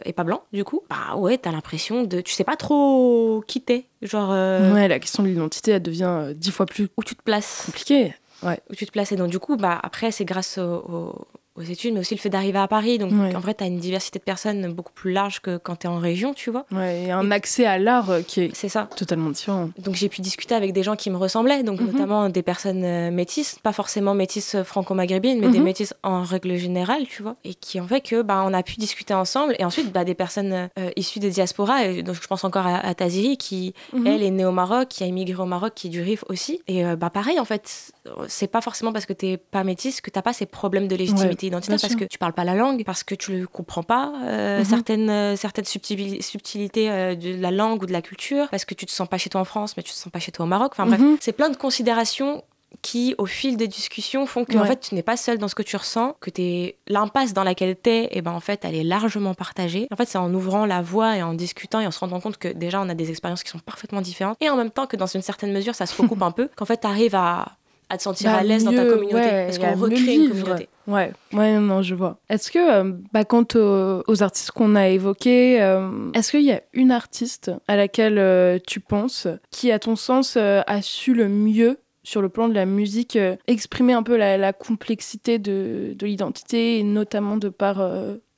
et pas blanc, du coup, bah ouais, t'as l'impression de. Tu sais pas trop qui t'es, genre. euh, Ouais, la question de l'identité, elle devient euh, dix fois plus Où tu te places. compliquée. Où tu te places. Et donc, du coup, bah, après, c'est grâce au- au- aux études, mais aussi le fait d'arriver à Paris. Donc, Ouais. en vrai, tu as une diversité de personnes beaucoup plus large que quand tu es en région, tu vois. Ouais, et un accès à l'art euh, qui est C'est ça. totalement différent. Donc j'ai pu discuter avec des gens qui me ressemblaient, donc Mhm. notamment des personnes euh, métisses, pas forcément métisses euh, franco-maghrébines, mais des Mhm. métisses en règle générale, tu vois, et qui ont fait que bah, on a pu discuter ensemble. Et ensuite, bah, des personnes euh, issues des diasporas, et donc je pense encore à, à Taziri, qui Mhm. elle est née au Maroc, qui a immigré au Maroc, qui est du RIF aussi. Et euh, bah pareil, en fait, c'est pas forcément parce que t'es pas métisse que t'as pas ces problèmes de légitimité identitaire, bien parce sûr. que tu parles pas la langue, parce que tu le comprends pas euh, Mhm. certaines euh, certaines subtili- subtilités euh, de la langue ou de la culture, parce que tu te sens pas chez toi en France, mais tu te sens pas chez toi au Maroc. Enfin bref, Mhm. c'est plein de considérations qui, au fil des discussions, font que en fait, tu n'es pas seul dans ce que tu ressens, que t'es l'impasse dans laquelle t'es, et ben en fait, elle est largement partagée. En fait, c'est en ouvrant la voie et en discutant et en se rendant compte que déjà, on a des expériences qui sont parfaitement différentes, et en même temps que dans une certaine mesure, ça se recoupe un peu, qu'en fait, t'arrives à, à te sentir Bah, à l'aise dans ta communauté, ouais, parce qu'on recrée une vivre. communauté. Ouais, ouais, non, je vois. Est-ce que, euh, bah, quant aux, aux artistes qu'on a évoqués, euh, est-ce qu'il y a une artiste à laquelle euh, tu penses qui, à ton sens, a su le mieux sur le plan de la musique, exprimer un peu la, la complexité de, de l'identité, et notamment de par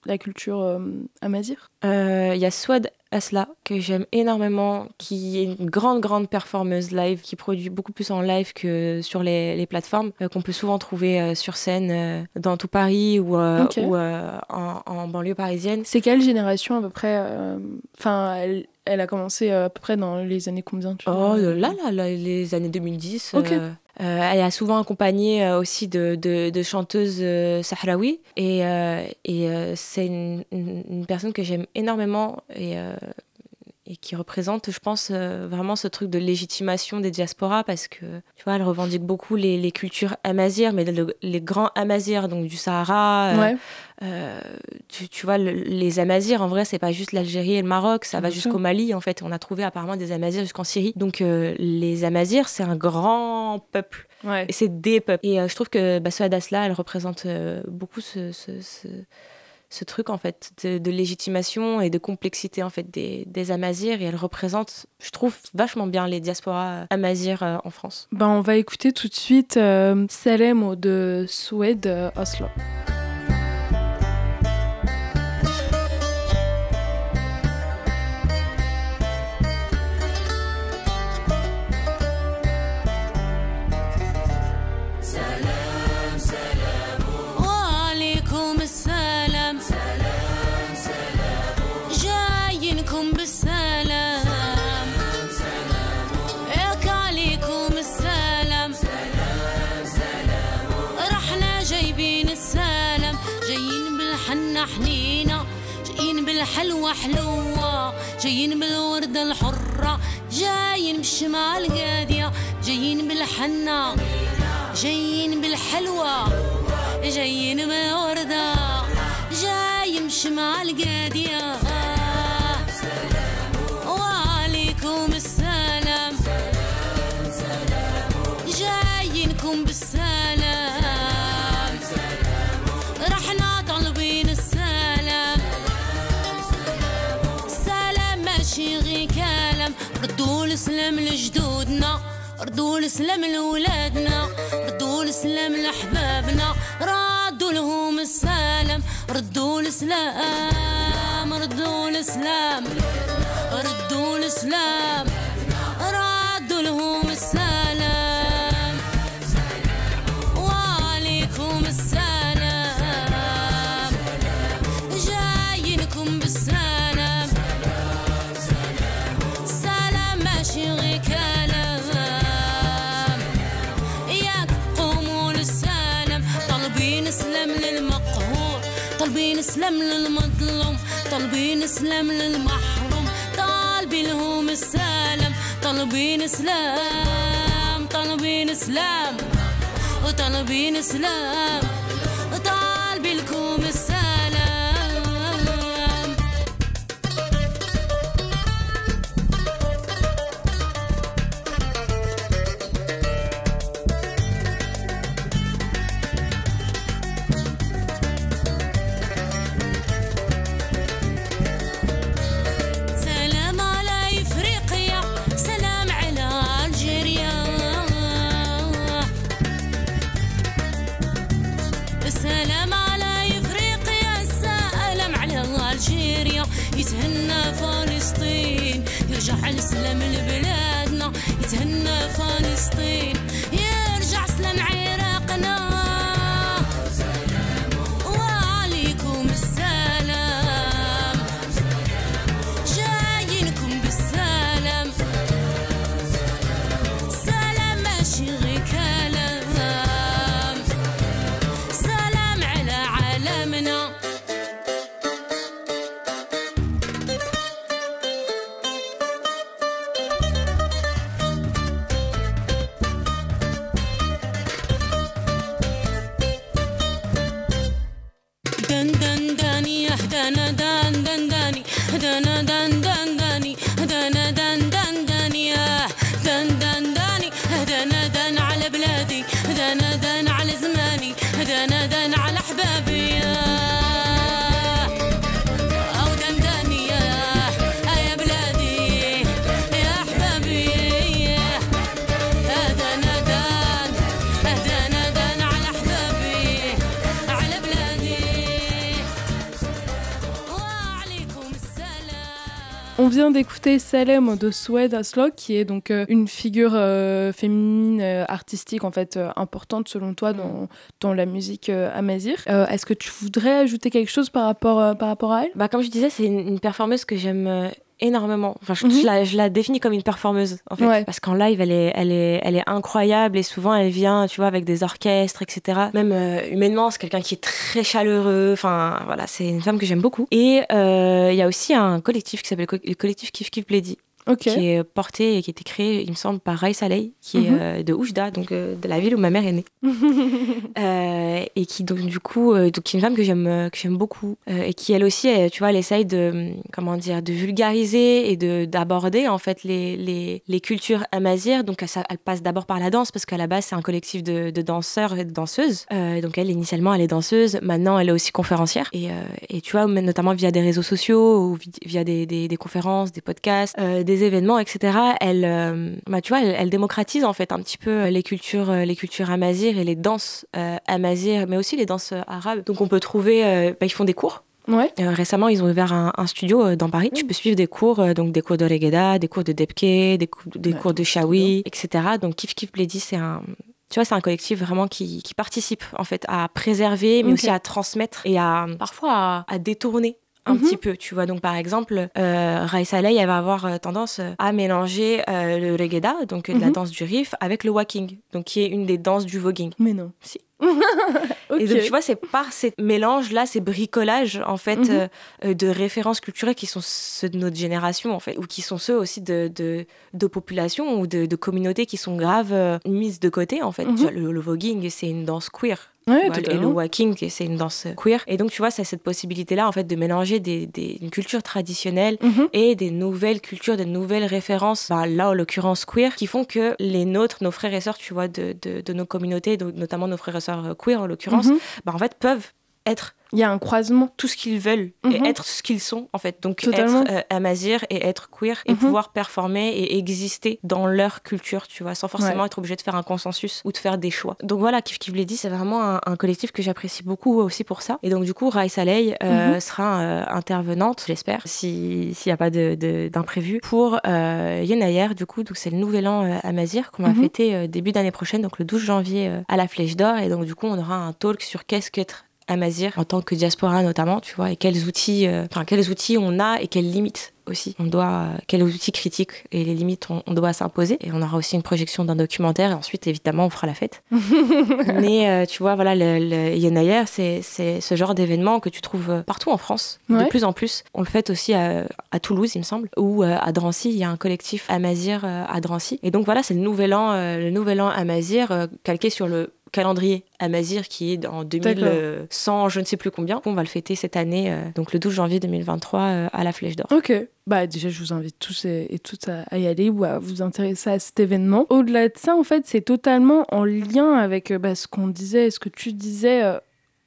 la culture euh, amazir Il y a Swad Asla, que j'aime énormément, qui est une grande, grande performeuse live, qui produit beaucoup plus en live que sur les, les plateformes, qu'on peut souvent trouver sur scène dans tout Paris ou, en, en banlieue parisienne. C'est quelle génération à peu près euh, Enfin, elle, elle a commencé euh, à peu près dans les années combien tu Oh là, là, là, les années 2010. Ok. Euh, elle a souvent accompagné euh, aussi de, chanteuses euh, sahraouis. Et, c'est une, une- personne que j'aime énormément et, et qui représente, je pense, euh, vraiment ce truc de légitimation des diasporas parce que, tu vois, elle revendique beaucoup les, les cultures amazirs, mais le- les grands amazirs, donc du Sahara. euh, Ouais. euh, tu, tu vois, le- les Amazirs, en vrai, c'est pas juste l'Algérie et le Maroc, ça va jusqu'au. Mali, en fait. On a trouvé apparemment des Amazirs jusqu'en Syrie. Donc, euh, les Amazirs, c'est un grand peuple. Ouais. Et c'est des peuples. Et je trouve que bah, Souad Asla, elle représente beaucoup ce, ce, ce- ce truc, en fait, de, légitimation et de complexité, en fait, des, des Amazirs. Et elle représente, je trouve, vachement bien les diasporas Amazirs euh, en France. Ben, on va écouter tout de suite euh, de Suède euh, Oslo. حنينة جايين بالحلوة حلوة جايين بالوردة الحرة جايين بالشمعة القادية جايين بالحنة جايين بالحلوة جايين بالوردة جايين بالشمعة القادية السلام لجدودنا ردوا السلام لولادنا ردوا السلام لحبابنا ردوا لهم السلام ردوا السلام ردوا السلام ردوا السلام ردوا لهم طالبين سلام للمظلوم طالبين سلام للمحروم طالبين لهم السلام طالبين سلام طالبين سلام وطالبين سلام دن دن داني اهدانا دان دن داني هدانا دن دن vient d'écouter Salem de Swed Aslo, qui est donc euh, une figure euh, féminine euh, artistique en fait importante selon toi dans, dans la musique. Euh, Est-ce que tu voudrais ajouter quelque chose par rapport, par rapport à elle? Bah, comme je disais, c'est une, une performeuse que j'aime énormément. Enfin, je, Mhm. je la, je la définis comme une performeuse, en fait. Ouais. Parce qu'en live, elle est, elle, est, elle est incroyable et souvent, elle vient, tu vois, avec des orchestres, etc. Même euh, humainement, c'est quelqu'un qui est très chaleureux. Enfin, voilà, c'est une femme que j'aime beaucoup. Et euh, il y a aussi un collectif qui s'appelle le co- le collectif Kif Kif Bledi, Qui est porté et qui a été créé, il me semble, par Rai Saleh, qui Mhm. est euh, de Oujda, donc euh, de la ville où ma mère est née. Euh, et qui donc du coup donc qui est une femme que j'aime que j'aime beaucoup et qui elle aussi elle, tu vois elle essaye de comment dire de vulgariser et de d'aborder en fait les, les, les cultures amazighes donc elle, passe d'abord par la danse parce qu'à la base c'est un collectif de, de danseurs et de danseuses. Donc elle initialement elle est danseuse. Maintenant elle est aussi conférencière. Et, et tu vois notamment via des réseaux sociaux ou vi- via des, des, des conférences des podcasts euh, des événements etc elle euh, bah, tu vois elle, elle démocratise en fait un petit peu euh, les cultures euh, les cultures et les danses euh, mais aussi les danses arabes donc on peut trouver euh, bah, ils font des cours Ouais. récemment, ils ont ouvert un, un studio dans Paris. Tu peux suivre des cours, donc des cours de Regeda, des cours de Debke, des, cou- des Ouais, cours de Shawi, etc. Donc Kif Kif Bledi, c'est un, tu vois, c'est un collectif vraiment qui, qui participe en fait à préserver, mais aussi à transmettre et à parfois à, à détourner un Mhm. petit peu, tu vois. Donc, par exemple, euh, Raïs elle va avoir euh, tendance euh, à mélanger euh, le reggae, donc de la Mhm. danse du riff, avec le walking, donc qui est une des danses du voguing. Mais non. Si. Et donc, tu vois, c'est par ces mélanges-là, ces bricolages, en fait, Mhm. euh, de références culturelles qui sont ceux de notre génération, en fait, ou qui sont ceux aussi de, de, de populations ou de, de communautés qui sont graves euh, mises de côté, en fait. Tu vois, le, le voguing, c'est une danse queer. Ouais, et le walking, c'est une danse queer. Et donc, tu vois, c'est cette possibilité-là, en fait, de mélanger des, des, une culture traditionnelle Mhm. et des nouvelles cultures, des nouvelles références, bah, là en l'occurrence queer, qui font que les nôtres, nos frères et sœurs, tu vois, de, de, de nos communautés, donc notamment nos frères et sœurs euh, queer en l'occurrence, Mhm. bah, en fait, peuvent être Il y a un croisement. tout ce qu'ils veulent Mhm. et être ce qu'ils sont, en fait. Donc, Totalement. être euh, amazir et être queer et Mhm. pouvoir performer et exister dans leur culture, tu vois, sans forcément Ouais. être obligé de faire un consensus ou de faire des choix. Donc voilà, Kif Kif Lady, c'est vraiment un, un collectif que j'apprécie beaucoup aussi pour ça. Et donc, du coup, Rai Saleh euh, Mhm. sera euh, intervenante, j'espère, si- s'il n'y a pas de- de- d'imprévu, pour euh, Yenayer, du coup, donc c'est le nouvel an amazir qu'on va Mhm. fêter début d'année prochaine, donc le 12 janvier à la Flèche d'Or. Et donc, du coup, on aura un talk sur qu'est-ce qu'être amazir en tant que diaspora notamment, tu vois, et quels outils, euh, enfin quels outils on a et quelles limites aussi on doit, euh, quels outils critiques et les limites on, on doit s'imposer. Et on aura aussi une projection d'un documentaire et ensuite évidemment on fera la fête. Mais euh, tu vois, voilà, le, le Yenayer, c'est c'est ce genre d'événement que tu trouves partout en France, Ouais. de plus en plus. On le fait aussi à, à Toulouse, il me semble, ou à Drancy, il y a un collectif Amazir à Drancy. Et donc voilà, c'est le nouvel an, le nouvel an Amazir calqué sur le calendrier Amazir qui est en 2100, je ne sais plus combien. On va le fêter cette année, euh, donc le 12 janvier 2023 euh, à la Flèche d'Or. Ok, bah déjà je vous invite tous et, et toutes à, à y aller ou à vous intéresser à cet événement. Au-delà de ça, en fait, c'est totalement en lien avec euh, bah, ce qu'on disait, ce que tu disais euh,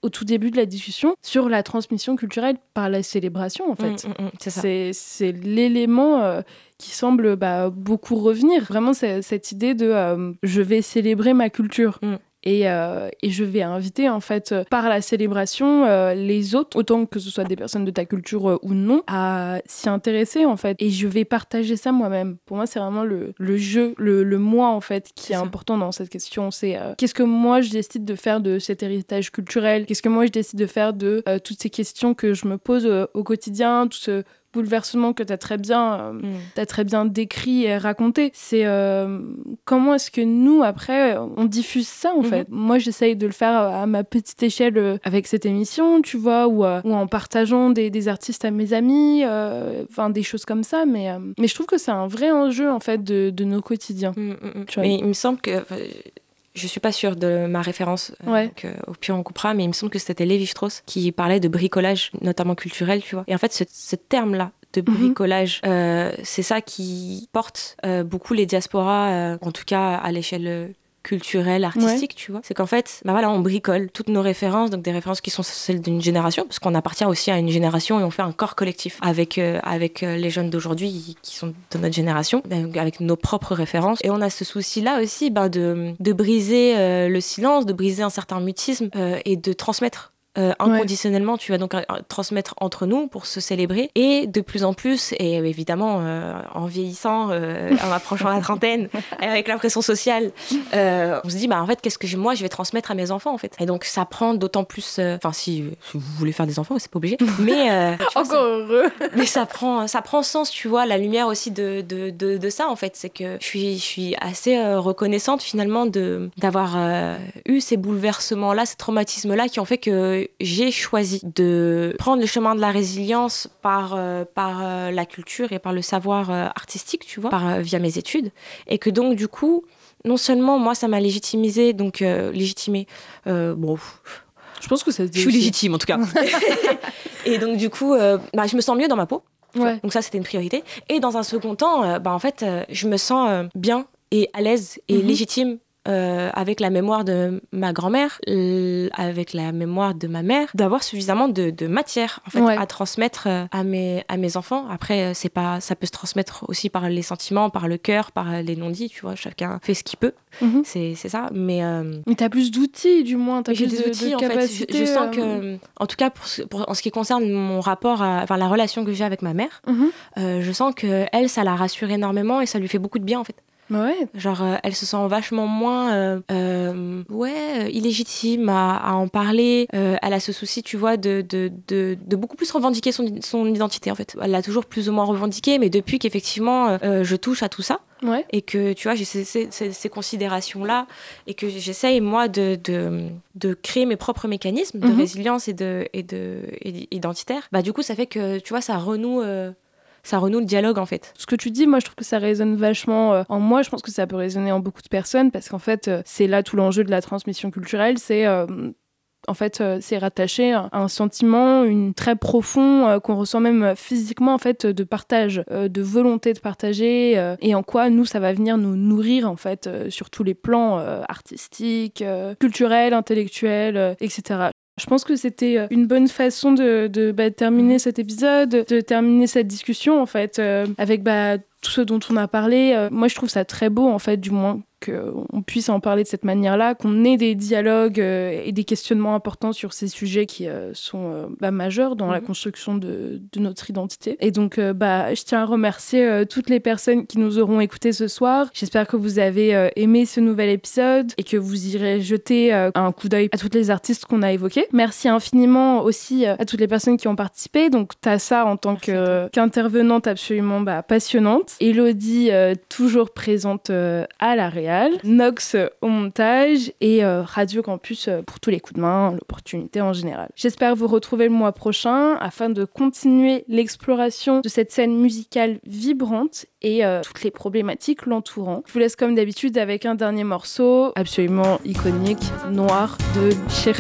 au tout début de la discussion sur la transmission culturelle par la célébration, en fait. Mm, mm, mm, c'est. C'est l'élément euh, qui semble bah, beaucoup revenir. Vraiment, cette idée de euh, je vais célébrer ma culture. Mm. Et, euh, et je vais inviter en fait euh, par la célébration euh, les autres, autant que ce soit des personnes de ta culture euh, ou non, à s'y intéresser en fait. Et je vais partager ça moi-même. Pour moi, c'est vraiment le, le jeu, le, le moi en fait qui est ça. important dans cette question. C'est qu'est-ce que moi je décide de faire de cet héritage culturel? Qu'est-ce que moi je décide de faire de toutes ces questions que je me pose au quotidien, tout ce bouleversement que tu as très bien euh, Mm. t'as très bien décrit et raconté. C'est euh, comment est-ce que nous, après, on diffuse ça, en Mhm. fait? Moi, j'essaye de le faire à ma petite échelle euh, avec cette émission, tu vois, ou, euh, ou en partageant des, des artistes à mes amis, euh, enfin, des choses comme ça. Mais, mais je trouve que c'est un vrai enjeu, en fait, de, de nos quotidiens. Mm, mm, mm. Tu vois. Mais il me semble que. Je suis pas sûre de ma référence, euh, Ouais. donc, euh, au pire on coupera, mais il me semble que c'était Lévi Strauss qui parlait de bricolage, notamment culturel, tu vois. Et en fait, ce, ce terme-là de Mhm. bricolage, euh, c'est ça qui porte euh, beaucoup les diasporas, euh, en tout cas à l'échelle culturelle, artistique, tu vois. C'est qu'en fait, bah voilà, on bricole toutes nos références, donc des références qui sont celles d'une génération, parce qu'on appartient aussi à une génération et on fait un corps collectif avec, euh, avec euh, les jeunes d'aujourd'hui qui sont de notre génération, avec nos propres références. Et on a ce souci-là aussi bah, de, de briser euh, le silence, de briser un certain mutisme euh, et de transmettre euh, inconditionnellement, tu vas donc euh, transmettre entre nous pour se célébrer. Et de plus en plus, et évidemment euh, en vieillissant, euh, en approchant la trentaine, avec la pression sociale, euh, on se dit, bah en fait, qu'est-ce que je- moi je vais transmettre à mes enfants en fait. Et donc ça prend d'autant plus, euh, enfin si, si vous voulez faire des enfants, c'est pas obligé, mais euh, ça- Encore heureux. mais ça prend, ça prend sens, tu vois, la lumière aussi de, de, de, de ça, en fait. C'est que je suis, je suis assez euh, reconnaissante, finalement, de, d'avoir euh, eu ces bouleversements-là, ces traumatismes-là qui ont fait que j'ai choisi de prendre le chemin de la résilience par, euh, par euh, la culture et par le savoir euh, artistique, tu vois, par, via mes études. Et que donc, du coup, non seulement moi, ça m'a légitimisé, donc légitimé, bon, Je pense que ça se dit. je suis aussi. légitime en tout cas. et donc, du coup, bah, je me sens mieux dans ma peau. Ouais. Donc ça, c'était une priorité. Et dans un second temps, bah, en fait, je me sens bien et à l'aise et Mhm. légitime euh, avec la mémoire de ma grand-mère, avec la mémoire de ma mère, d'avoir suffisamment de, de matière en fait, Ouais. à transmettre euh, à mes, à mes enfants. Après, euh, c'est pas, ça peut se transmettre aussi par les sentiments, par le cœur, par les non-dits, tu vois. Chacun fait ce qu'il peut. Mhm. C'est c'est ça. Mais euh, Mais t'as plus d'outils, du moins. T'as plus des de, outils de en fait. Je, sens que, en tout cas, pour, ce- pour- en ce qui concerne mon rapport, à, enfin la relation que j'ai avec ma mère, Mhm. je sens que elle, ça la rassure énormément et ça lui fait beaucoup de bien en fait. Ouais. Genre, euh, elle se sent vachement moins, euh, euh, ouais, illégitime à, à en parler. Elle a ce souci, tu vois, de, de, de, de beaucoup plus revendiquer son, son identité en fait. Elle l'a toujours plus ou moins revendiqué, mais depuis qu'effectivement je touche à tout ça, Ouais. et que tu vois j'ai ces, ces- considérations-là et que j'essaye moi de, de, de créer mes propres mécanismes de Mhm. résilience et de, et de et identitaire, bah du coup ça fait que tu vois ça renoue, ça renoue le dialogue en fait. Ce que tu dis, moi, je trouve que ça résonne vachement euh, en moi. Je pense que ça peut résonner en beaucoup de personnes parce qu'en fait, euh, c'est là tout l'enjeu de la transmission culturelle. C'est. euh, en fait, c'est rattaché à un sentiment, une très profond qu'on ressent même physiquement en fait de partage, de volonté de partager et en quoi nous ça va venir nous nourrir en fait sur tous les plans artistiques, culturels, intellectuels, etc. Je pense que c'était euh, une bonne façon de, de, bah, terminer cet épisode, de terminer cette discussion en fait, euh, avec bah, tout ce dont on a parlé. Euh, moi, je trouve ça très beau en fait, du moins qu'on puisse en parler de cette manière-là, qu'on ait des dialogues euh, et des questionnements importants sur ces sujets qui euh, sont euh, bah, majeurs dans la Mhm. construction de, de notre identité. Et donc, bah, je tiens à remercier toutes les personnes qui nous auront écoutés ce soir. J'espère que vous avez aimé ce nouvel épisode et que vous irez jeter un coup d'œil à toutes les artistes qu'on a évoquées. Merci infiniment aussi à toutes les personnes qui ont participé. Donc, Tassa en tant qu'intervenante absolument bah, passionnante. Elodie, toujours présente à la Réal. Nox euh, au montage et euh, Radio Campus euh, pour tous les coups de main, l'opportunité en général. J'espère vous retrouver le mois prochain afin de continuer l'exploration de cette scène musicale vibrante et euh, toutes les problématiques l'entourant. Je vous laisse comme d'habitude avec un dernier morceau absolument iconique, Noir de Cheikh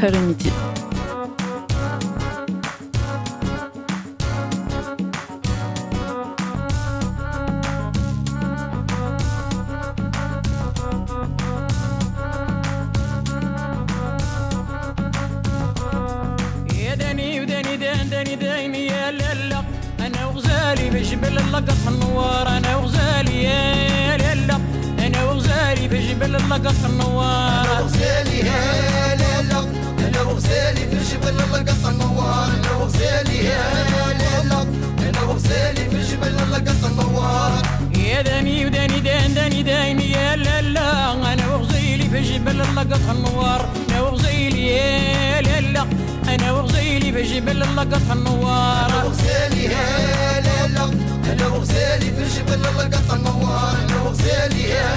عندني دايم يا لالا أنا وغزالي بجبل اللقط النوار أنا وغزالي يا لالا أنا وغزالي بجبل اللقط النوار أنا وغزالي يا لالا أنا وغزالي بجبل اللقط النوار أنا وغزالي يا لالا أنا وغزالي بجبل اللقط النوار يا داني وداني دان داني دايم يا لالا أنا وغزالي جبل اللقط النوار أنا وغزيلي يا لالا أنا وغزالي وغزيلي بجبل اللقط النوار. وغزالي يا ليلى أنا وغزالي في الجبل لقط النوار. أنا وغزالي يا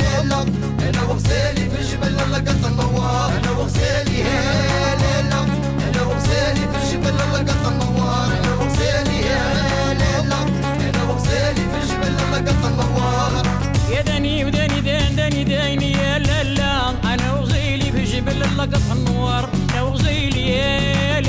ليلى أنا وغزالي في الجبل لقط النوار. أنا وغزالي يا ليلى أنا وغزالي في الجبل لقط النوار. أنا وغزالي يا ليلى أنا وغزالي في الجبل لقط النوار. يا دني ودني دن دني ديني يا لالا أنا وغزيلي في جبل اللقط النوار. أنا وغزيلي يا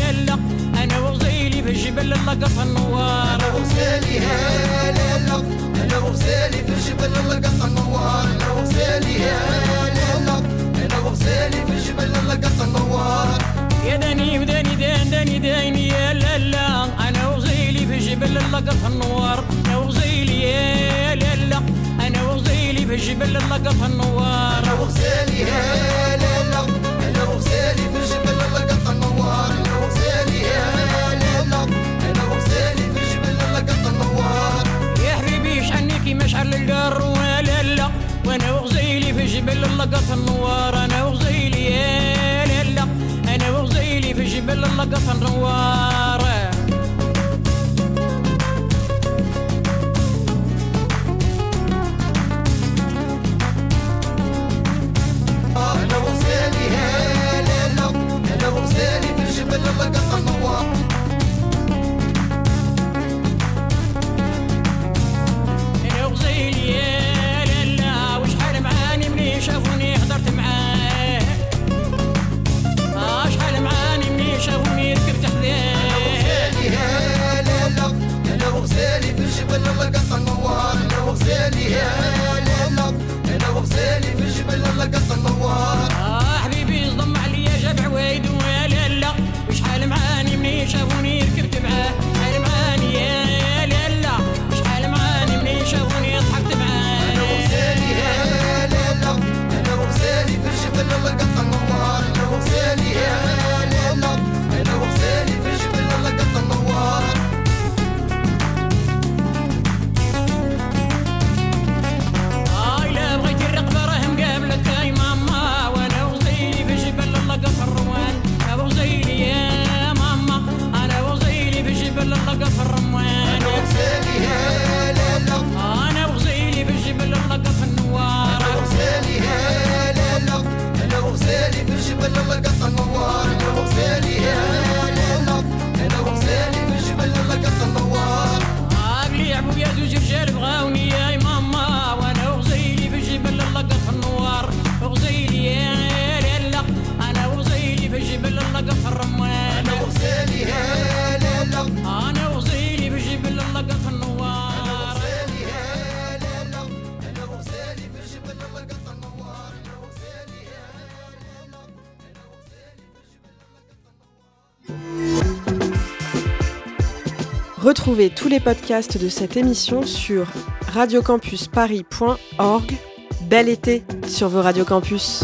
جبل اللقطها النوار. أنا وسالي هلا أنا وسالي في جبل اللقطها النوار. أنا وسالي هلا أنا وسالي في جبل اللقطها النوار. يا داني وداني دان داني داني يا لا لا أنا وزيلي في جبل اللقطها النوار. أنا وزيلي يا لا لا أنا وزيلي في جبل اللقطها النوار. أنا وزيلي هلا اللقط النوار أنا وغزيلي يا ليلا أنا وغزيلي في جبل اللقط النوار. Retrouvez tous les podcasts de cette émission sur radiocampusparis.org. Bel été sur vos radiocampus!